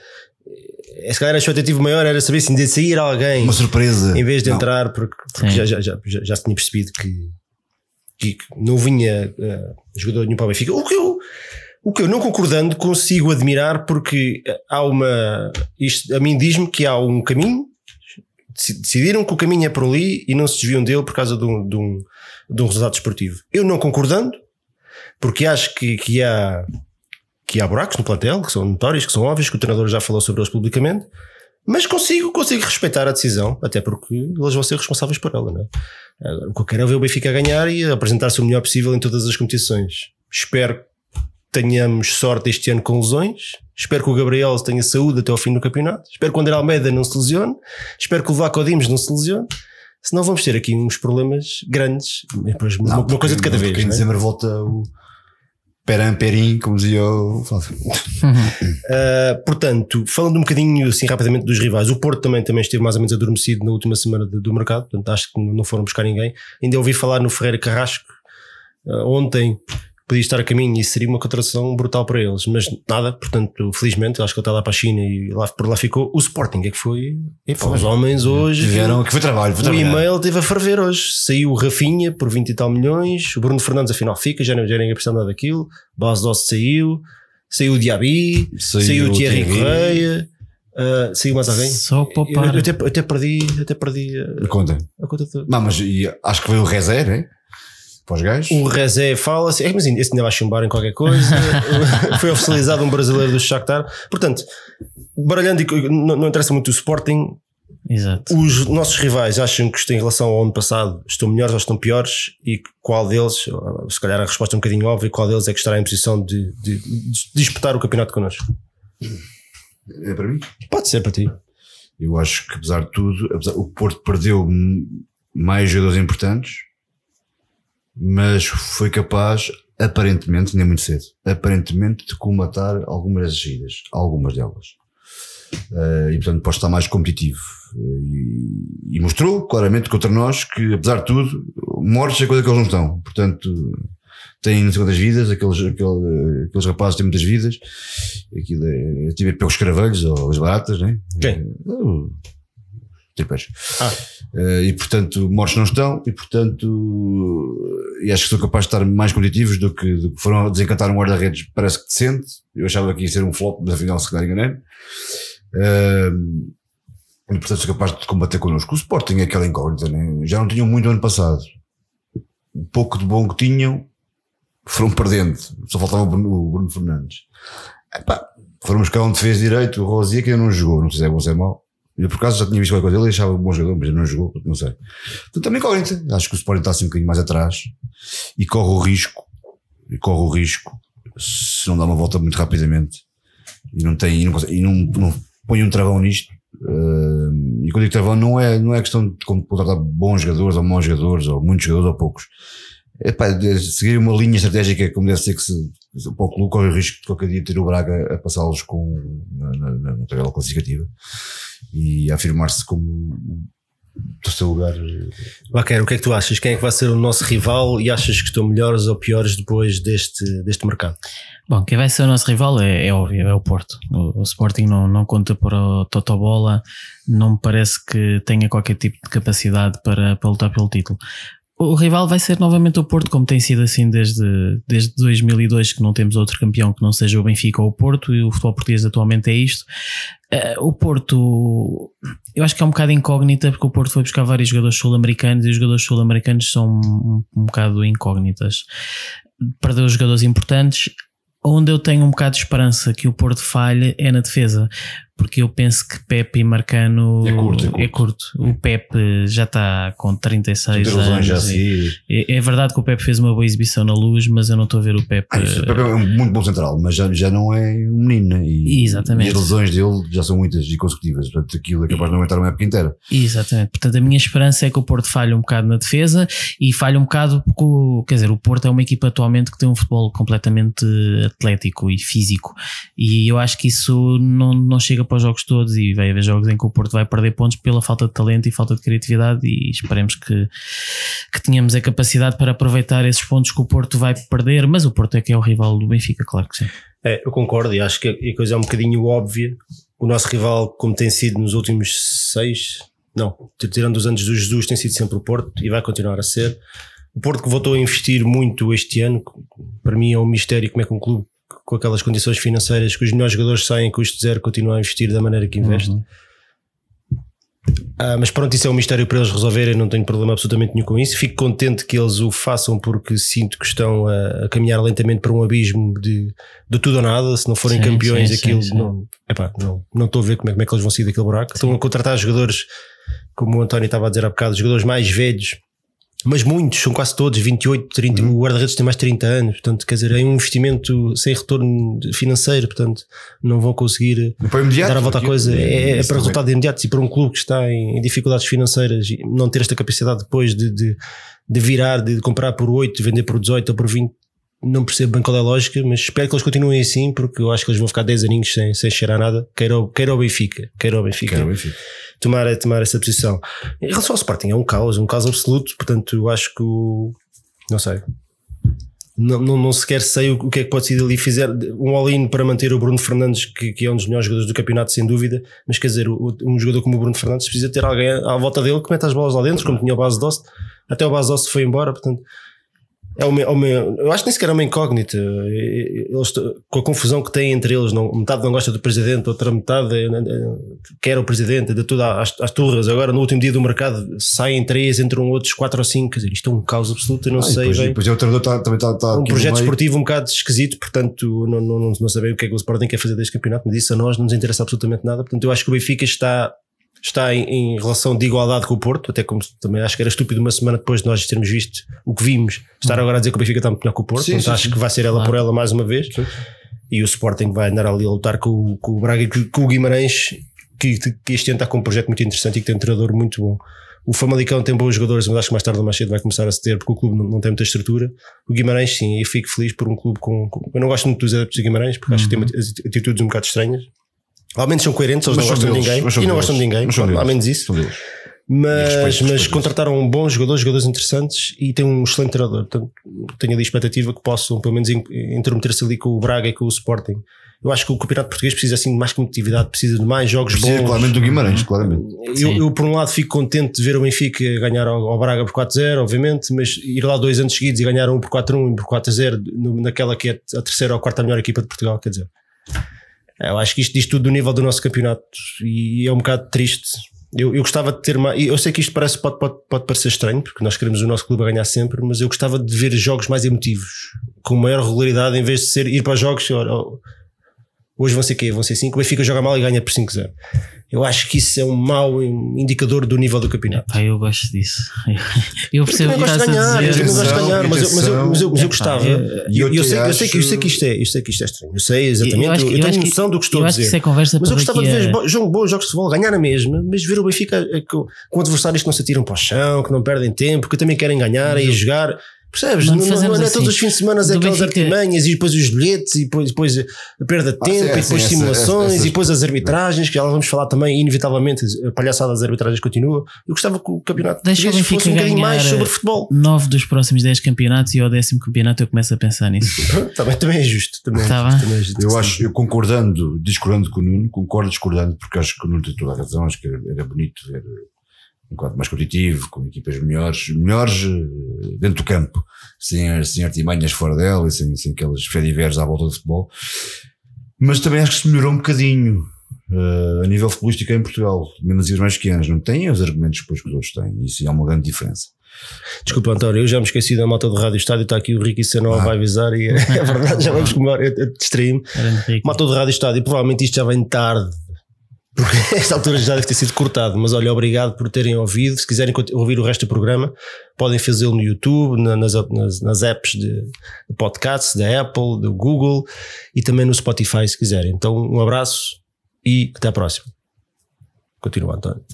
Eh, Se calhar a expectativa maior era saber se ainda sair alguém Uma surpresa. em vez de Não. entrar, porque, porque já, já, já, já, já se tinha percebido que, que não vinha eh, jogador nenhum para o Benfica. O que eu. O que eu não concordando consigo admirar porque há uma. Isto a mim diz-me que há um caminho, deci- decidiram que o caminho é por ali e não se desviam dele por causa de um, de um, de um resultado desportivo. Eu não concordando, porque acho que, que, há, que há buracos no plantel, que são notórios, que são óbvios, que o treinador já falou sobre eles publicamente, mas consigo, consigo respeitar a decisão, até porque eles vão ser responsáveis por ela. Não é? O que eu quero é ver o Benfica ganhar e apresentar-se o melhor possível em todas as competições. Espero que tenhamos sorte este ano com lesões. Espero que o Gabriel tenha saúde até ao fim do campeonato. Espero que o André Almeida não se lesione. Espero que o Vlaco Dimos não se lesione. Senão vamos ter aqui uns problemas grandes. Depois uma, Não, uma coisa de cada vez. Em não é? dezembro volta o Peran Perim, como dizia o Flávio. Uh, portanto, falando um bocadinho assim rapidamente dos rivais, o Porto também, também esteve mais ou menos adormecido na última semana de- do mercado, portanto acho que não foram buscar ninguém. Ainda ouvi falar no Ferreira Carrasco uh, ontem, podia estar a caminho e seria uma contratação brutal para eles, mas nada, portanto, felizmente, acho que ele está lá para a China e lá, por lá ficou. O Sporting é que foi, epá, os homens hoje. Tiveram, que foi trabalho, foi O trabalhar. e-mail teve a ferver hoje. Saiu o Rafinha por 20 e tal milhões. O Bruno Fernandes afinal fica, já, não- já ninguém precisa nada daquilo. Bas Doce saiu. Saiu o Diaby. Saiu Saiu, o Thierry. Correia. ah, saiu mais alguém. Só Eu, poupar. eu até, eu até perdi, até perdi a, Conta. a conta toda. Não, mas e acho que veio o Rezé, né? Para os gajos. O Rezé fala-se, é, mas esse ainda vai chumbar em qualquer coisa. Foi oficializado um brasileiro do Shakhtar. Portanto, baralhando, e não, não interessa muito o Sporting, Exato. Os nossos rivais acham que isto em relação ao ano passado estão melhores ou estão piores e qual deles, se calhar a resposta é um bocadinho óbvia, qual deles é que estará em posição de, de- de disputar o campeonato connosco? É para mim. Pode ser para ti. Eu acho que, apesar de tudo, apesar, o Porto perdeu mais jogadores importantes, mas foi capaz, aparentemente, nem muito cedo, aparentemente, de comatar algumas das saídas, algumas delas. Eh, e portanto pode estar mais competitivo. Eh, e, e mostrou claramente contra nós que, apesar de tudo, mortos é coisa que eles não estão. Portanto, têm não sei quantas vidas, aqueles, aquele- aqueles rapazes têm muitas vidas. Aquilo é, tive pelos caravelhos ou as baratas, né? Quem? O- Tripeiros. Ah. Eh, e portanto, mortos não estão, e portanto, e acho que são capazes de estar mais competitivos do que, do que foram desencantar um guarda-redes, parece que decente. Eu achava que ia ser um flop, mas afinal, se calhar enganei. Eh, e portanto, são capazes de combater connosco. O Sporting é aquela incógnita, né? já não tinham muito ano passado. O pouco de bom que tinham, foram perdendo. Só faltava o Bruno, o Bruno Fernandes. Epá, foram buscar um defesa direito, o Rosia, que ainda não jogou, não sei se é bom ou se é mau. Eu por acaso já tinha visto qualquer coisa dele e achava um bom jogador, mas ele não jogou, não sei. Então também incógnita. Acho que o Sporting está assim um bocadinho mais atrás e corre o risco, e corre o risco, se não dá uma volta muito rapidamente e não tem, e não, consegue- e não, não põe um travão nisto. eh, e quando digo travão não é, não é questão de como contratar bons jogadores ou maus jogadores ou muitos jogadores ou poucos. É pá, de seguir uma linha estratégica como deve ser que se, para o clube corre o risco de qualquer dia ter o Braga a passá-los com, na, na, na tabela classificativa e a afirmar-se como o terceiro lugar. Vaquero, o que é que tu achas? Quem é que vai ser o nosso rival e achas que estão melhores ou piores depois deste, deste mercado? Bom, quem vai ser o nosso rival é, é óbvio, é o Porto. O, o Sporting não, não conta para o Totobola, não me parece que tenha qualquer tipo de capacidade para, para lutar pelo título. O rival vai ser novamente o Porto, como tem sido assim desde, desde 2002, que não temos outro campeão que não seja o Benfica ou o Porto, e o futebol português atualmente é isto. Eh, o Porto, eu acho que é um bocado incógnita, porque o Porto foi buscar vários jogadores sul-americanos e os jogadores sul-americanos são um, um bocado incógnitas. Perdeu jogadores importantes. Onde eu tenho um bocado de esperança que o Porto falhe é na defesa, porque eu penso que Pepe e Marcano É curto, é curto. é curto. O Pepe já está com 36 Ter anos. assim. é, é verdade que o Pepe fez uma boa exibição na luz, mas eu não estou a ver o Pepe. Ah, isso, o Pepe é um muito bom central, mas já, já não é um menino, né? E, Exatamente. E as lesões dele já são muitas e consecutivas, portanto aquilo é capaz de não aguentar uma época inteira. Exatamente. Portanto, a minha esperança é que o Porto falhe um bocado na defesa e falhe um bocado porque, o- quer dizer, o Porto é uma equipa atualmente que tem um futebol completamente atlético e físico. E eu acho que isso não, não chega para os jogos todos e vai haver jogos em que o Porto vai perder pontos pela falta de talento e falta de criatividade e esperemos que, que tenhamos a capacidade para aproveitar esses pontos que o Porto vai perder, mas o Porto é que é o rival do Benfica, claro que sim. É, eu concordo e acho que a coisa é um bocadinho óbvia. O nosso rival, como tem sido nos últimos seis, não, tirando os anos do Jesus, tem sido sempre o Porto e vai continuar a ser. O Porto que voltou a investir muito este ano, para mim é um mistério como é que um clube com aquelas condições financeiras que os melhores jogadores saem custo zero continua a investir da maneira que investe. Uhum. Ah, mas pronto, isso é um mistério para eles resolverem, não tenho problema absolutamente nenhum com isso. Fico contente que eles o façam porque sinto que estão a, a caminhar lentamente para um abismo de, de tudo ou nada. Se não forem Sim, campeões, sim, aquilo sim. não, epá, não, não estou a ver como é, como é que eles vão sair daquele buraco. Estão a contratar jogadores, como o António estava a dizer há bocado, jogadores mais velhos. Mas muitos, são quase todos, 28, 30, Uhum. o guarda-redes tem mais de 30 anos, portanto, quer dizer, é um investimento sem retorno financeiro, portanto, não vão conseguir imediato, dar a volta à coisa é, é isso para resultados imediatos e para um clube que está em, em dificuldades financeiras e não ter esta capacidade depois de, de, de virar, de comprar por 8, vender por 18 ou por 20, não percebo bem qual é a lógica, mas espero que eles continuem assim porque eu acho que eles vão ficar 10 aninhos sem, sem cheirar nada. Queira, o- Benfica, queira o Benfica Quero o Benfica. Tomar, tomar essa posição. Em relação ao Sporting, é um caos, um caos absoluto, portanto, eu acho que. Não sei. Não, não, não sequer sei o, que é que pode ser ali. Fizer um all-in para manter o Bruno Fernandes, que, que é um dos melhores jogadores do campeonato, sem dúvida. Mas quer dizer, um jogador como o Bruno Fernandes precisa ter alguém à volta dele que meta as bolas lá dentro, como tinha o Base Dost. Até o Base Dost foi embora, portanto. É uma, é uma- eu acho que nem sequer é uma incógnita. Eles, com a confusão que têm entre eles, não, metade não gosta do presidente, outra metade é, é, quer o presidente, de tudo às, às turras. Agora, no último dia do mercado, saem três, entram outros quatro ou cinco. Quer dizer, isto é um caos absoluto. Eu não Ah, sei depois, bem. depois o treinador tá- também está tá um projeto esportivo um bocado esquisito, portanto, não, não, não, não saber o que é que o Sporting quer fazer deste campeonato, mas isso a nós não nos interessa absolutamente nada. Portanto, eu acho que o Benfica está, está em, em relação de igualdade com o Porto, até como também acho que era estúpido uma semana depois de nós termos visto o que vimos, estar agora a dizer que o Benfica está muito melhor que o Porto. Sim, Portanto, sim, acho sim. que vai ser ela Claro. por ela mais uma vez. Sim. E o Sporting vai andar ali a lutar com, o- com o Braga e com, o Guimarães, que, que este ano está com um projeto muito interessante e que tem um treinador muito bom. O Famalicão tem bons jogadores, mas acho que mais tarde ou mais cedo vai começar a se ter, porque o clube não, não tem muita estrutura. O Guimarães, sim, eu fico feliz por um clube com. com- eu não gosto muito dos adeptos de Guimarães, porque acho que tem uma- atitudes um bocado estranhas. Ao menos são coerentes, eles Mas não gostam de deles, ninguém. mas são E não deles, gostam de ninguém, mas são ao menos isso. Mas, respeito, mas contrataram bons jogadores, jogadores interessantes e tem um excelente treinador. Portanto, tenho ali expectativa que possam, pelo menos, in- intermeter-se ali com o Braga e com o Sporting. Eu acho que o Campeonato Português precisa assim de mais competitividade, precisa de mais jogos Precisa bons. claramente do Guimarães, claramente. Eu, eu, por um lado, fico contente de ver o Benfica ganhar ao, ao Braga por 4-0, obviamente, mas ir lá dois anos seguidos e ganhar um por 4-1 e por 4-0 no- naquela que é a terceira ou quarta melhor equipa de Portugal, quer dizer. Eu acho que isto diz tudo do nível do nosso campeonato e é um bocado triste. Eu, eu gostava de ter mais. Eu sei que isto parece, pode, pode, pode parecer estranho, porque nós queremos o nosso clube a ganhar sempre, mas eu gostava de ver jogos mais emotivos, com maior regularidade, em vez de ser ir para jogos. Hoje vão ser quê? Vão ser 5. O Benfica joga mal e ganha por 5-0. Eu acho que isso é um mau indicador do nível do campeonato. Epá, eu gosto disso. Eu percebo Eu o que estás a ganhar, eu dizer. também gosto de ganhar, mas eu, mas eu, mas eu, mas eu gostava. eu- E eu, eu sei, eu, acho- sei que, eu sei que isto é, eu sei que isto é estranho. Eu sei exatamente, eu, acho que- eu tenho acho que- noção do que estou eu a acho que dizer. isso é conversa Mas eu gostava de ver a- bo- jogo, bons jogos de futebol, ganhar a mesma, mas ver o Benfica eh, com, com adversários que não se atiram para o chão, que não perdem tempo, que também querem ganhar e jogar. Percebes? Não Não, não, é assim. todos os fins de semana é aquelas artimanhas e depois os bilhetes e depois, depois a perda de Ah, tempo sim, e depois sim, essa- simulações essa- e depois as arbitragens, que já lá vamos falar também, inevitavelmente, a palhaçada das arbitragens continua. Eu gostava que o campeonato Deixa português fosse um bocadinho mais ganhar, sobre eh, futebol. Nove dos próximos 10 campeonatos e ao décimo campeonato eu começo a pensar nisso. também, também é justo. Também, é Tá justo, também é justo. Eu acho, eu concordando, discordando com o Nuno, concordo discordando, porque acho que o Nuno tem toda a razão, acho que era, era bonito ver um quadro mais competitivo, com equipas melhores, melhores eh, dentro do campo, sem, sem artimanhas fora dela e sem, sem aqueles fediveres à volta do futebol. Mas também acho que se melhorou um bocadinho eh, a nível futbolístico em Portugal, mesmo as mais pequenas, não têm os argumentos depois que os outros têm, isso é uma grande diferença. Desculpa, António, eu já me esqueci da malta do Rádio Estádio. Está aqui o Ricky Senó Ah. vai avisar e é, é verdade, já vamos comemorar. Eu, eu distraí-me. Malta do Rádio Estádio, provavelmente isto já vem tarde, porque esta altura já deve ter sido cortado. Mas olha, obrigado por terem ouvido. Se quiserem ouvir o resto do programa, podem fazê-lo no YouTube, na- nas, nas, nas apps de, podcasts da Apple, do Google e também no Spotify, se quiserem. Então, um abraço e até à próxima. Continua, António.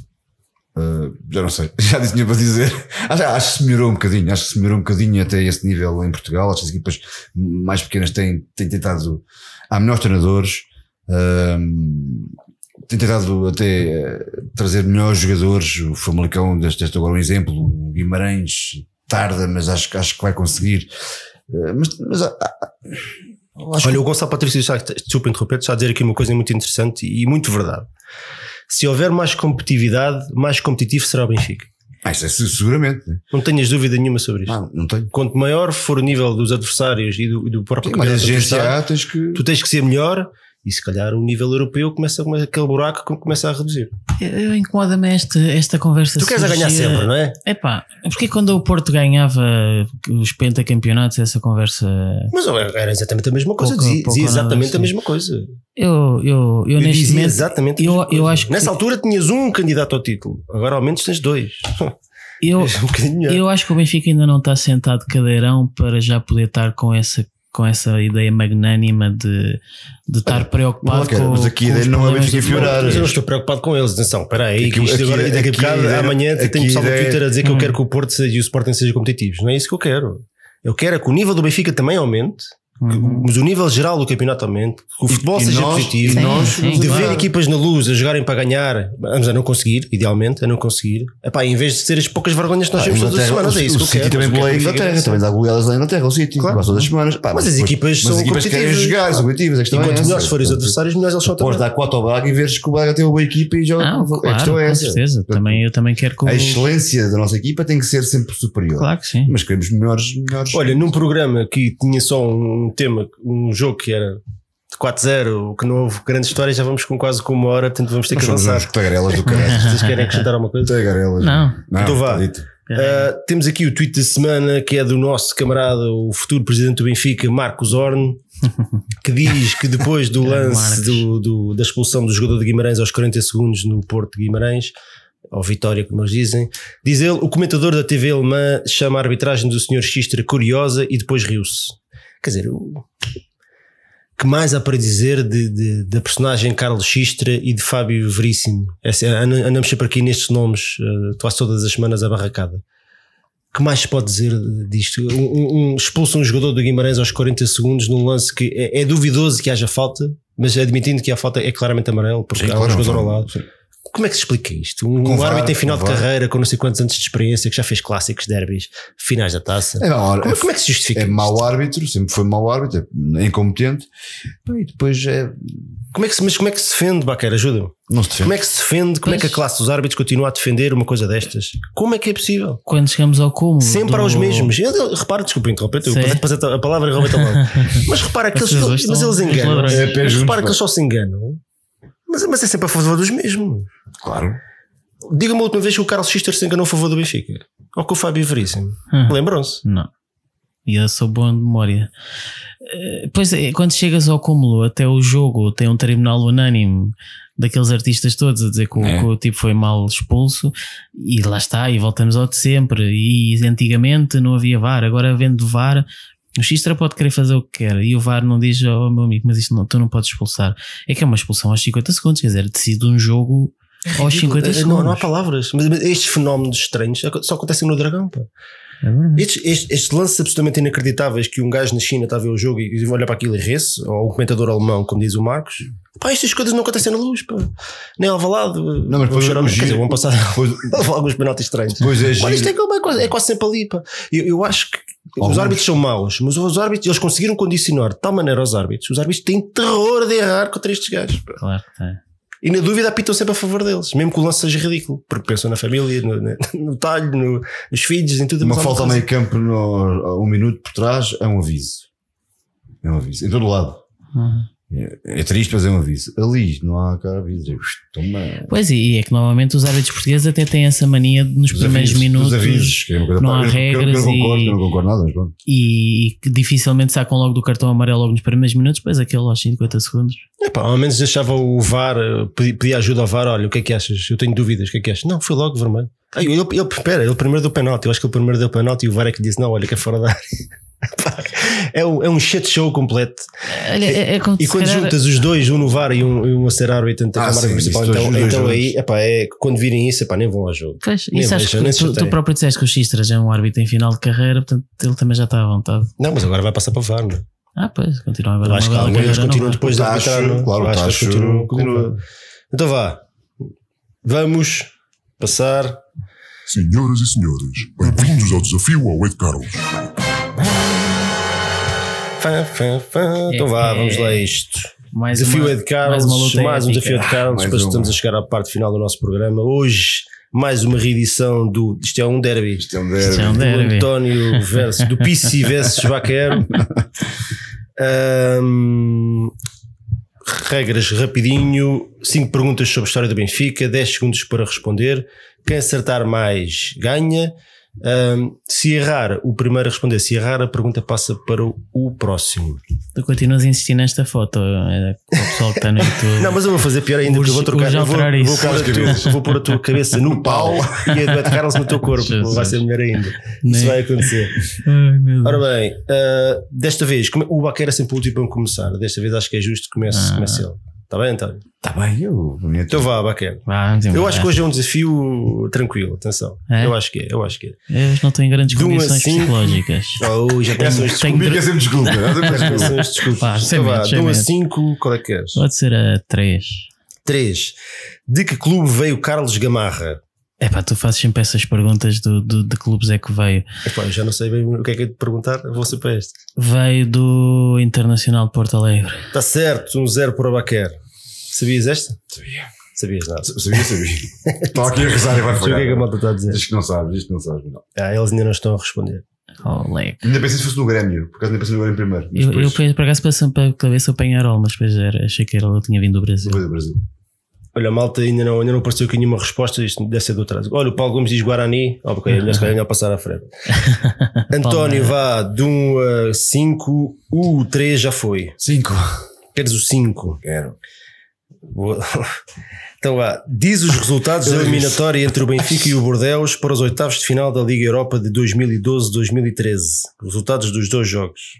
Uh, já não sei, já disse tinha para dizer. Acho, acho que se melhorou um bocadinho, acho que se melhorou um bocadinho até esse nível em Portugal. Acho que as equipas mais pequenas têm, têm tentado. Há melhores treinadores, um, têm tentado até eh, trazer melhores jogadores. O Famalicão, deste, deste agora um exemplo, o Guimarães tarda, mas acho, que- acho que vai conseguir. Uh, mas mas ah, ah, acho Olha, o Gonçalo Patrício, já, desculpa interromper, está a dizer aqui uma coisa muito interessante e muito verdade. Se houver mais competitividade, mais competitivo será o Benfica. Ah, isso é se- seguramente. né? Não tenhas dúvida nenhuma sobre isto. Não, não tenho. Quanto maior for o nível dos adversários e do, do próprio Tem mais campeonato exigência há, tens que. tu tens que ser melhor e se calhar o nível europeu começa com aquele buraco que começa a reduzir. Incomoda-me esta, esta conversa. Tu queres ganhar sempre, não é? Epá, porque quando o Porto ganhava os pentacampeonatos, essa conversa. Mas era exatamente a mesma coisa, Pouco- dizia, pouco dizia nada, exatamente a mesma coisa. Eu, eu, eu, Eu neste dizia momento. exatamente a eu- eu coisa. acho que- Nessa altura tinhas um candidato ao título, agora ao menos tens dois. Eu, É um eu acho que o Benfica ainda não está sentado cadeirão para já poder estar com essa, com essa ideia magnânima de, de estar preocupado Não, cara, com, mas aqui com a os ideia não é Benfica piorar. Mas eu não estou preocupado com eles, atenção, espera aí, que Aqui- isto aqui- agora, daqui a bocado, amanhã tem aqui pessoal no Twitter a dizer que eu Hum. quero que o Porto seja, e o Sporting sejam competitivos. Não é isso que eu quero. Eu quero é que o nível do Benfica também aumente, Uhum. mas o nível geral do campeonato aumente, que o futebol e seja nós- positivo. nós Sim, de sim, ver claro. equipas na luz a jogarem para ganhar, vamos a não conseguir, idealmente, a não conseguir. Epá, em vez de ser as poucas vergonhas que nós Ah, temos todas as semanas, é isso o, que eu o City quero. também mas a Benfica Inglaterra, também dá goleadas na Inglaterra, o City, Claro. todas as semanas. Pá, Mas as depois- equipas mas são as equipas querem competitivas. jogar, são competitivas. A é quanto melhores forem os adversários, melhores eles são Podes também. dar 4 ao Braga e veres que o Braga tem uma boa equipa e joga. Ah, a claro, questão é com essa. certeza. Também, eu também quero que o. A excelência da nossa equipa tem que ser sempre superior. Claro que sim. Mas queremos melhores. melhores Olha, num programa que tinha só um tema, um jogo que era de 4-0, que não houve grande história, já vamos com quase com uma hora, portanto vamos ter que Nós avançar. tagarelas do caralho. Vocês querem acrescentar alguma coisa? Tagarelas. Não. Não, Então vá. Uh, temos aqui o tweet da semana que é do nosso camarada, o futuro presidente do Benfica, Marcos Horn, que diz que depois do Grande lance do, do- da expulsão do jogador de Guimarães aos 40 segundos no Porto de Guimarães, ou Vitória, como eles dizem, diz ele: o comentador da TV alemã chama a arbitragem do Sr. Xistra curiosa e depois riu-se. Quer dizer, o que mais há para dizer de, de- da personagem Carlos Xistra e de Fábio Veríssimo? Essa- Andamos sempre aqui nestes nomes, eh, quase todas as semanas a barracada. O que mais se pode dizer disto? Um, um, expulsa um jogador do Guimarães aos 40 segundos num lance que é, é duvidoso que haja falta, mas admitindo que a falta é claramente amarelo, porque Sim, há um claro, jogador ao lado. sim. Como é que se explica isto? Um, um árbitro em final de VAR. carreira, com não sei quantos anos de experiência, que já fez clássicos, derbys, finais da taça. É mau, Como, como é que se justifica? é isto? mau árbitro, sempre foi mau árbitro, é incompetente. E depois é, Como é que se, mas como é que se defende, Baquer? Ajuda-me. não se defende. Como é que se defende? Como é que a classe dos árbitros continua a defender uma coisa destas? Como é que é possível? Quando chegamos ao cúmulo. Sempre do... aos mesmos. Eu, repara, desculpa interromper, eu Sim. passei a palavra e roubei-te a mão. Mas repara que eles, mas estão eles enganam. É, Mas repara que eles só se enganam. Mas, mas é sempre a favor dos mesmos. Claro. Diga-me a última vez que o Carlos Schuster se enganou a favor do Benfica. Ou que o Fábio Veríssimo. Hum. Lembram-se? Não. E eu sou bom de memória. Eh, Pois é, quando chegas ao cúmulo, até o jogo tem um tribunal unânime daqueles artistas todos a dizer que o, É. que o tipo foi mal expulso, e lá está, e voltamos ao de sempre. E antigamente não havia VAR, agora havendo VAR, o Xistra pode querer fazer o que quer, e o VAR não diz ao meu amigo, mas isto não, tu não podes expulsar. É que é uma expulsão aos 50 segundos, quer dizer, decide um jogo aos 50 Eh, segundos. Não, não há palavras. Mas, mas estes fenómenos estranhos só acontecem no Dragão. Pá. É. Estes, estes, estes lances absolutamente inacreditáveis que um gajo na China está a ver o jogo e olha para aquilo e ri-se, ou um comentador alemão, como diz o Marcos, pá, estas coisas não acontecem na luz, pá. nem ao valado. Não, mas depois chorar, o quer dizer, giro- vão passar Depois, alguns penaltis estranhos. depois é Pá, isto é, giro. como- é quase, é quase sempre ali. Pá. Eu, eu acho que os Alguns. árbitros são maus, mas os árbitros eles conseguiram condicionar de tal maneira aos árbitros. Os árbitros têm terror de errar contra estes gajos. pá. Claro que tem. E na dúvida apitam sempre a favor deles, mesmo que o lance seja ridículo, porque pensam na família, no, no, no talho, no- nos filhos, em tudo. Uma falta ao meio campo no, um minuto por trás é um aviso. É um aviso. Em todo lado. Uhum. É, é triste, é um aviso. Ali não há cá aviso. Toma. Pois e e é que normalmente os árbitros portugueses até têm essa mania de nos Dos primeiros avisos, minutos avisos, que é uma coisa não pá, há eu- eu- regras eu, não concordo, e- eu não concordo nada, mas pronto. e, e que dificilmente sacam logo do cartão amarelo logo nos primeiros minutos, depois aquele aos 50 segundos. Epá, ao menos deixava o VAR, eh, pedi- pedia ajuda ao VAR. Olha, o que é que achas? Eu tenho dúvidas, o que é que achas? Não, foi logo vermelho. Ele, ele, espera, ele primeiro deu penalti. Eu acho que ele primeiro deu penalti e o VAR é que disse: Não, olha, que é fora da área. É, um, é um shit show completo. Olha, é, é E quando calhar- juntas os dois, um no VAR e um, e um a ser árbitro, então, Ah, câmara principal, isso, então, dois- então aí, epá, é, quando virem isso, epá, nem vão ao jogo. Pois, Nem sabes vejo, que tu, tu próprio disseste que o Xistras é um árbitro em final de carreira, portanto ele também já está à vontade. Não, mas agora vai passar para o VAR, não é? Ah, pois, continua a acho que alguns continuam depois de O arbitrar. não? claro, o acho que continua. continuam. Então vá. Vamos passar. Senhoras e senhores, bem-vindos ao desafio ao Ed Carlos. Fã, fã, fã. Então vá, vamos lá a isto. Mais Desafio uma- é de Carlos, mais mais um desafio de Carlos. Depois uma. estamos a chegar à parte final do nosso programa. Hoje, mais uma reedição do. Isto é um derby. Isto é um Isto é um derby. Do derby. António versus do PC versus Vaquero. Ahm, regras rapidinho, 5 perguntas sobre a história do Benfica, 10 segundos para responder. Quem acertar mais ganha. Ahm, se errar, o primeiro a responder, se errar, a pergunta passa para o, o próximo. Tu continuas a insistir nesta foto, é, com o pessoal que está no YouTube. Não, mas eu vou fazer pior ainda, porque eu vou trocar. vou, vou, isso. pôr a tua, vou pôr a tua cabeça no pau e a do Ed Carlos no teu corpo. Jesus. Vai ser melhor ainda. Nem- Isso vai acontecer. Ai. Ora bem, ah, desta vez, o Baquer é sempre o último a começar. Desta vez acho que é justo que comece, Ah. comece ele. Está bem, António? Está bem, eu. Então vá. Vá, vamos Eu acho que hoje é um desafio tranquilo, atenção. É? Eu acho que é, eu acho que é. Eu hoje não em grandes De um a condições cinco. psicológicas. Oh, já Tenho- tenho- Comigo é sempre desculpa. é sempre desculpa. Pá, Então vá, de sem 1 a medo. 5, qual é que queres? Pode ser a 3. 3. De que clube veio Carlos Gamarra? É pá, tu fazes sempre essas perguntas do, do, de clubes é que veio. Epá, eu já não sei bem o que é que é de perguntar, vou ser para este. Veio do Internacional de Porto Alegre. Está certo, um 0 para o Baquer. Sabias esta? Sabia. Sabias nada. Sabia, sabia. Estou aqui a rezar e vai eu ver o que é que a falhar. malta está a dizer. Diz que não sabes, diz que não sabes. Não. Ah, eles ainda não estão a responder. Oh, leg. Ainda pensei se fosse no Grêmio, por acaso ainda pensei no Grêmio primeiro. Eu, eu depois, por acaso passei para a cabeça o Penharol, mas depois era, achei que era, ele tinha vindo do Brasil. depois do Brasil. Olha, a malta ainda não, ainda não apareceu aqui nenhuma resposta. Isto deve ser do atraso. Olha, o Paulo Gomes diz Guarani. Oh, ok, melhor, se calhar é melhor passar à frente. António, vá de 1 a 5. O 3 já foi. Cinco. Queres o 5? Quero. Então vá, diz os resultados da eliminatória entre o Benfica e o Bordeaux para os oitavos de final da Liga Europa de 2012-2013. Resultados dos dois jogos.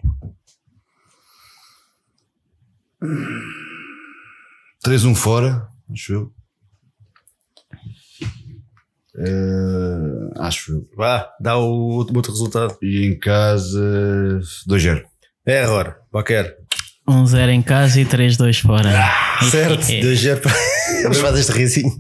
Três um fora, acho eu. Eh, acho eu. Vá, dá o outro outro resultado. E em casa, 2-0. É error, qualquer. 1-0 em casa e 3-2 fora. Certo, 2-0 para. Eles fazem este risinho.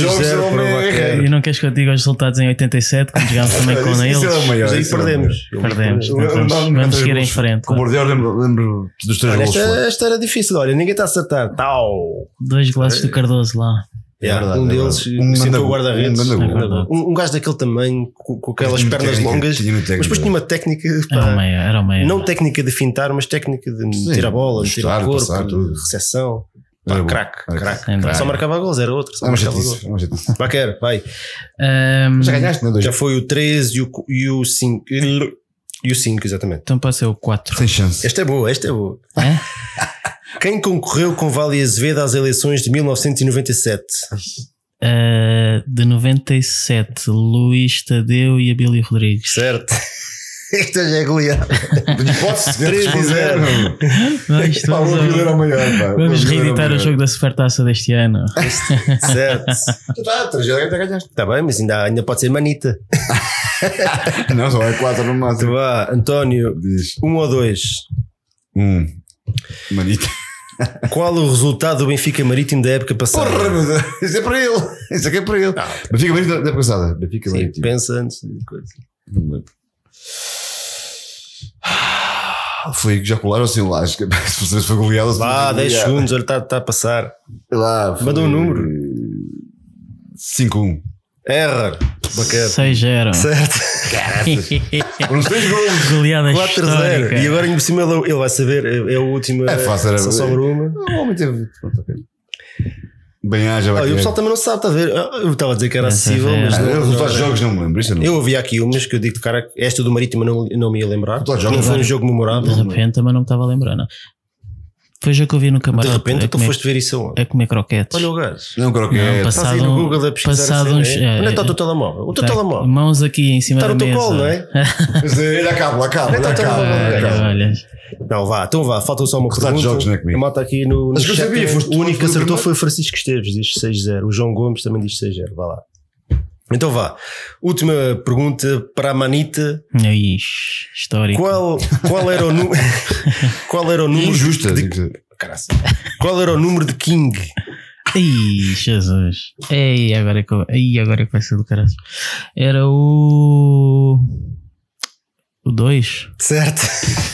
Dois zero é. E não queres que eu diga os resultados em 87, quando jogámos também com Isso- eles? isso é o maior, aí é perdemos. Perdemos. Vamos- seguir em frente. Com o Bordeaux lembro, dos três gols esta, era difícil, olha, ninguém está a acertar. Tal. Dois golaços do Cardoso lá. Yeah, verdade, um é deles. Um sentou o guarda-redes. um. É. Um, um gajo daquele tamanho, com, com aquelas Tinha pernas técnica, longas, tinha mas depois tinha uma técnica. Era pá, o meio, era o meio. Não técnica de fintar, mas técnica de Sim, a bola, meter chutar, o corpo, passar, tudo. recepção. Pá, Era Era craque. Sem dúvida. Só marcava gols, era outro. Só É marcava gols. é. Vai. Ahm, Já ganhaste, não é? Já foi o 13 e o, e o 5. E o 5, exatamente. então pode ser o 4. Sem chance. Esta é boa, esta é boa. É? Quem concorreu com Vale Azevedo às eleições de 1997? Ah, de 97, Luís Tadeu e Abílio Rodrigues. Certo. Esta já é goleada. Hipótese, de 3 e responder. 0. Vamos, reeditar o jogo da Supertaça deste ano. Certo. Tu tá, três já ganhaste. Está bem, mas ainda, ainda pode ser manita. Não, só é quatro no máximo. vá, António, Diz. um ou dois. Um. Manita. Qual o resultado do Benfica Marítimo da época passada? Porra, Deus. Isso é para ele. Isso aqui é para ele. Benfica Marítimo da época passada. Benfica Sim, Marítimo. pensa antes de coisa. Não me lembro. Foi jacular ou sem lasca? Se você foi goleado, se Vá, foi 10 goleado. segundos, olha, está tá a passar. Lá, Manda um número. 5-1. Erra. Baquete. 6-0. Certo. Foram 6 gols. Goleada 4-0. histórica. E agora, em cima, ele ele vai saber. É é o último. É fácil, era- Só sobra uma. O homem teve. Bem haja, vai Olha, o pessoal também não sabe, está a ver? Eu estava a dizer que era acessível, é- mas Ah, não, eu, não era. jogos não me lembro. Isso eu não. Eu ouvi aqui umas que eu digo de cara, esta do Marítimo não, não me ia lembrar. Não foi um não. jogo memorável. De repente também não me estava a lembrar, não. Foi o jogo que eu vi no De camarote. repente, a, tu comer, foste ver isso aonde? a comer croquetes. Olha o gajo. Não, creo que Não, é. passa- Estás aí no Passado- Google a pesquisar passado assim, uns- é? é, Onde é que está o é. teu telemóvel? O teu Tá, telemóvel. Mãos aqui em cima Está da no teu mesa. colo, não é? Mas, eh, Olha a cabo, olha a cabo, olha olha Olha, olha. Não, vá, então vá, falta só uma Resultados pergunta. de jogos, não é comigo? A malta aqui no, no Mas que eu chat, sabia, foste o único que acertou foi o Francisco Esteves, diz 6-0. O João Gomes também diz 6-0. Vá lá. Então vá. Última pergunta para a Manita. Ixi, histórico. Qual, qual era o número? qual era o número? Injusta. de. Qual era o número de King? Ih, Jesus. Ei, agora é que, agora é que vai ser do caralho. Era o. O 2. Certo.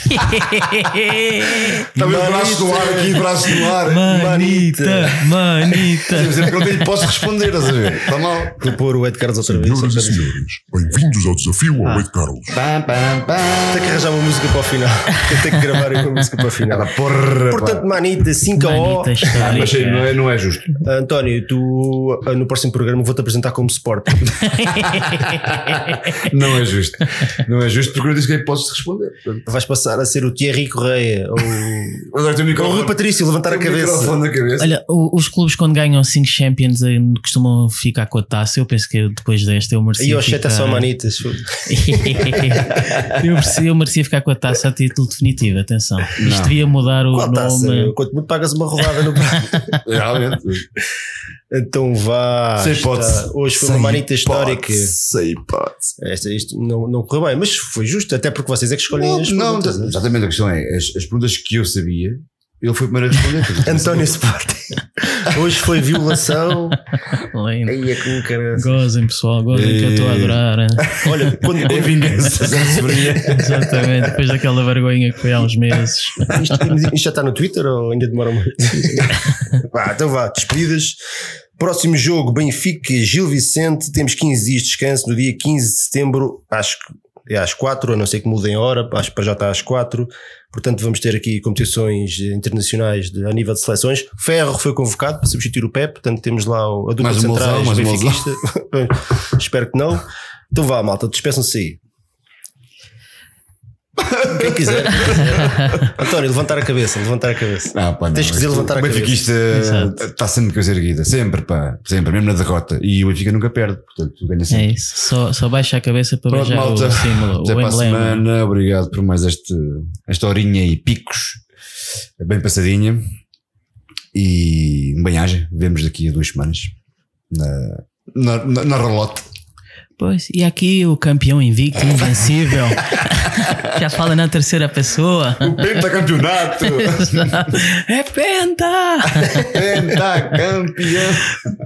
Também o braço no ar aqui, braço no ar. Manita, manita. Que não tenho posso responder, estás a ver? Está mal. Vou pôr o Ed Carlos outra vez. Senhoras e senhores, bem-vindos ao desafio ao Ed Carlos. Pam, pam, pam. Tenho que arranjar uma música para o final. Eu tenho que gravar uma música para o final. Porra, Portanto, Manita, 5 a O. Manita histórica. Mas sei, não é, não é justo. António, tu ah, no próximo programa vou-te apresentar como Sport. Não é justo. Não é justo porque eu disse que aí posso responder. Portanto, Vais passar a ser o Thierry Correia ou, Agora o ou o Rui microfone. Patrício, levantar a tenho o cabeça. microfone na cabeça. Olha, o- os clubes quando ganham 5 Champions eh, costumam ficar com a taça. Eu penso que depois desta eu merecia. E o chat é só ficar- manitas. eu, merecia, eu merecia ficar com a taça a título definitivo. Atenção. Isto Não. devia mudar o Qual taça? nome. Quanto muito pagas uma rodada no Realmente. Então vá. Sem está- hipótese. Hoje foi Sem uma manita histórica. hipótese, Sem hipótese. Esta, isto não, não correu bem, mas foi até porque vocês é que escolhem Não, as não, perguntas, né? exatamente. A questão é: as, as perguntas que eu sabia, ele foi o primeiro a responder. António Sporting. Hoje foi violação. Lindo. Aí é que cara. Gozem, pessoal, gozem que eu estou a adorar. Olha, quando, É vingança. Exatamente, depois daquela vergonha que foi há uns meses. isto, isto já está no Twitter ou ainda demora muito? vá, então vá, despedidas. Próximo jogo, Benfica, Gil Vicente. Temos 15 dias de descanso no dia 15 de setembro, acho que é às 4, a não ser que mudem a hora, acho que para já está às 4. Portanto, vamos ter aqui competições internacionais de, a nível de seleções. Ferro foi convocado para substituir o Pep, portanto temos lá a dupla Mais uma centrais mais. Espero que não. Então vá, malta, despeçam-se aí. Quem quiser. António, levantar a cabeça, levantar a cabeça. Não, pá, não. Tens que dizer levantar a O benfiquista Exato. está sempre com a cabeça erguida. Sempre, pá. Sempre, mesmo na derrota. E o Benfica nunca perde. Portanto, ganha É sempre. isso, só, só baixa a cabeça para Pronto, beijar malta. o símbolo, Até o para a emblema. semana. Obrigado por mais este, esta horinha e picos. Bem passadinha. E um banhagem. Vemos daqui a duas semanas. Na, na, na, na relote. Pois, e aqui o campeão invicto, invencível. Já fala na terceira pessoa. O pentacampeonato! é penta! Pentacampeão!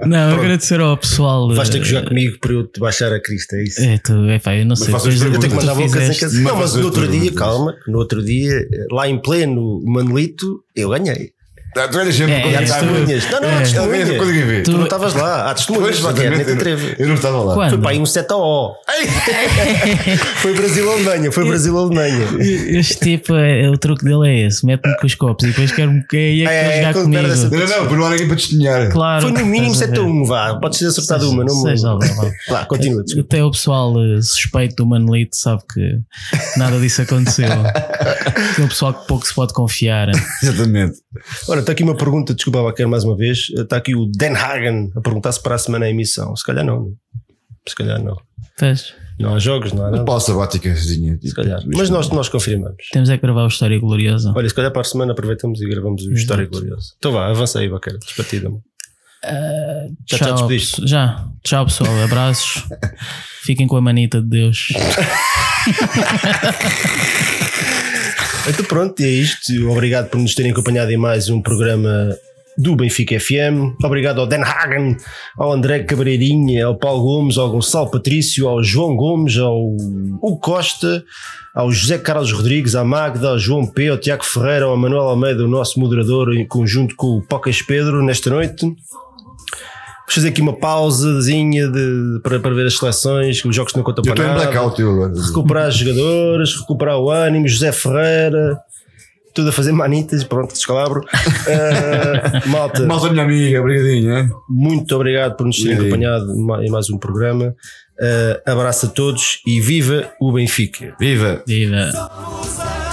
Não, agradecer ao pessoal. Vais ter que eh, jogar comigo para eu te baixar a crista, é isso? É, tu, é, pá, eu não sei. faças depois do Eu tenho que mandar bocas em fizeste- casa. Mas Não, mas no outro dia, calma, no outro dia, lá em pleno Manolito, eu ganhei. Ah, Tu olhas sempre É, é, ver. Testemunhas. Não, não, há É. testemunhas. Eu vi. Tu Tu- não estavas lá. Há testemunhas, eu, não estava lá. Quando? Foi para aí um 7 a O. Foi Brasil-Alemanha, foi Brasil-Alemanha. Este tipo, é, o truque dele é esse: mete-me com os copos e depois quer-me que é, É, é, jogar comigo. Não, não, não, por não há ninguém para testemunhar. Claro. Foi no mínimo estás a 7 a ver. 1, vá. Podes ter acertado uma, não lá, continua. Até o pessoal eh, suspeito do Manolito sabe que nada disso aconteceu. Aquele pessoal que pouco se pode confiar. Exatamente. Ora, está aqui uma pergunta, desculpa, Baquer, mais uma vez. Está aqui o Den Hagen a perguntar se para a semana é emissão. Se calhar não. Se calhar não. Pois, Não há jogos, não há nada. Pausa sabáticazinha. Se calhar. Mas nós, nós confirmamos. temos é que gravar o História Gloriosa. Olha, se calhar para a semana aproveitamos e gravamos o História Gloriosa. Então vá, avança aí, Baquer. Despatida-me. Já está Tchau, despediste? pe- já. Tchau, pessoal. Abraços. Fiquem com a manita de Deus. Então pronto, é isto. Obrigado por nos terem acompanhado em mais um programa do Benfica FM. Obrigado ao Den Hagen, ao André Cabreirinha, ao Paulo Gomes, ao Gonçalo Patrício, ao João Gomes, ao Hugo Costa, ao José Carlos Rodrigues, à Magda, ao João P, ao Tiago Ferreira, ao Manuel Almeida, o nosso moderador, em conjunto com o Pocas Pedro, nesta noite. Vamos fazer aqui uma pausazinha de, para, para ver as seleções, os jogos que não contam Eu para estou em nada blackout, eu agora. recuperar os jogadores, recuperar o ânimo, José Ferreira, tudo a fazer manitas, pronto, descalabro. Uh, malta, Malta, minha amiga, obrigadinho, muito obrigado por nos terem acompanhado em mais um programa. Uh, abraço a todos e viva o Benfica. Viva! Viva.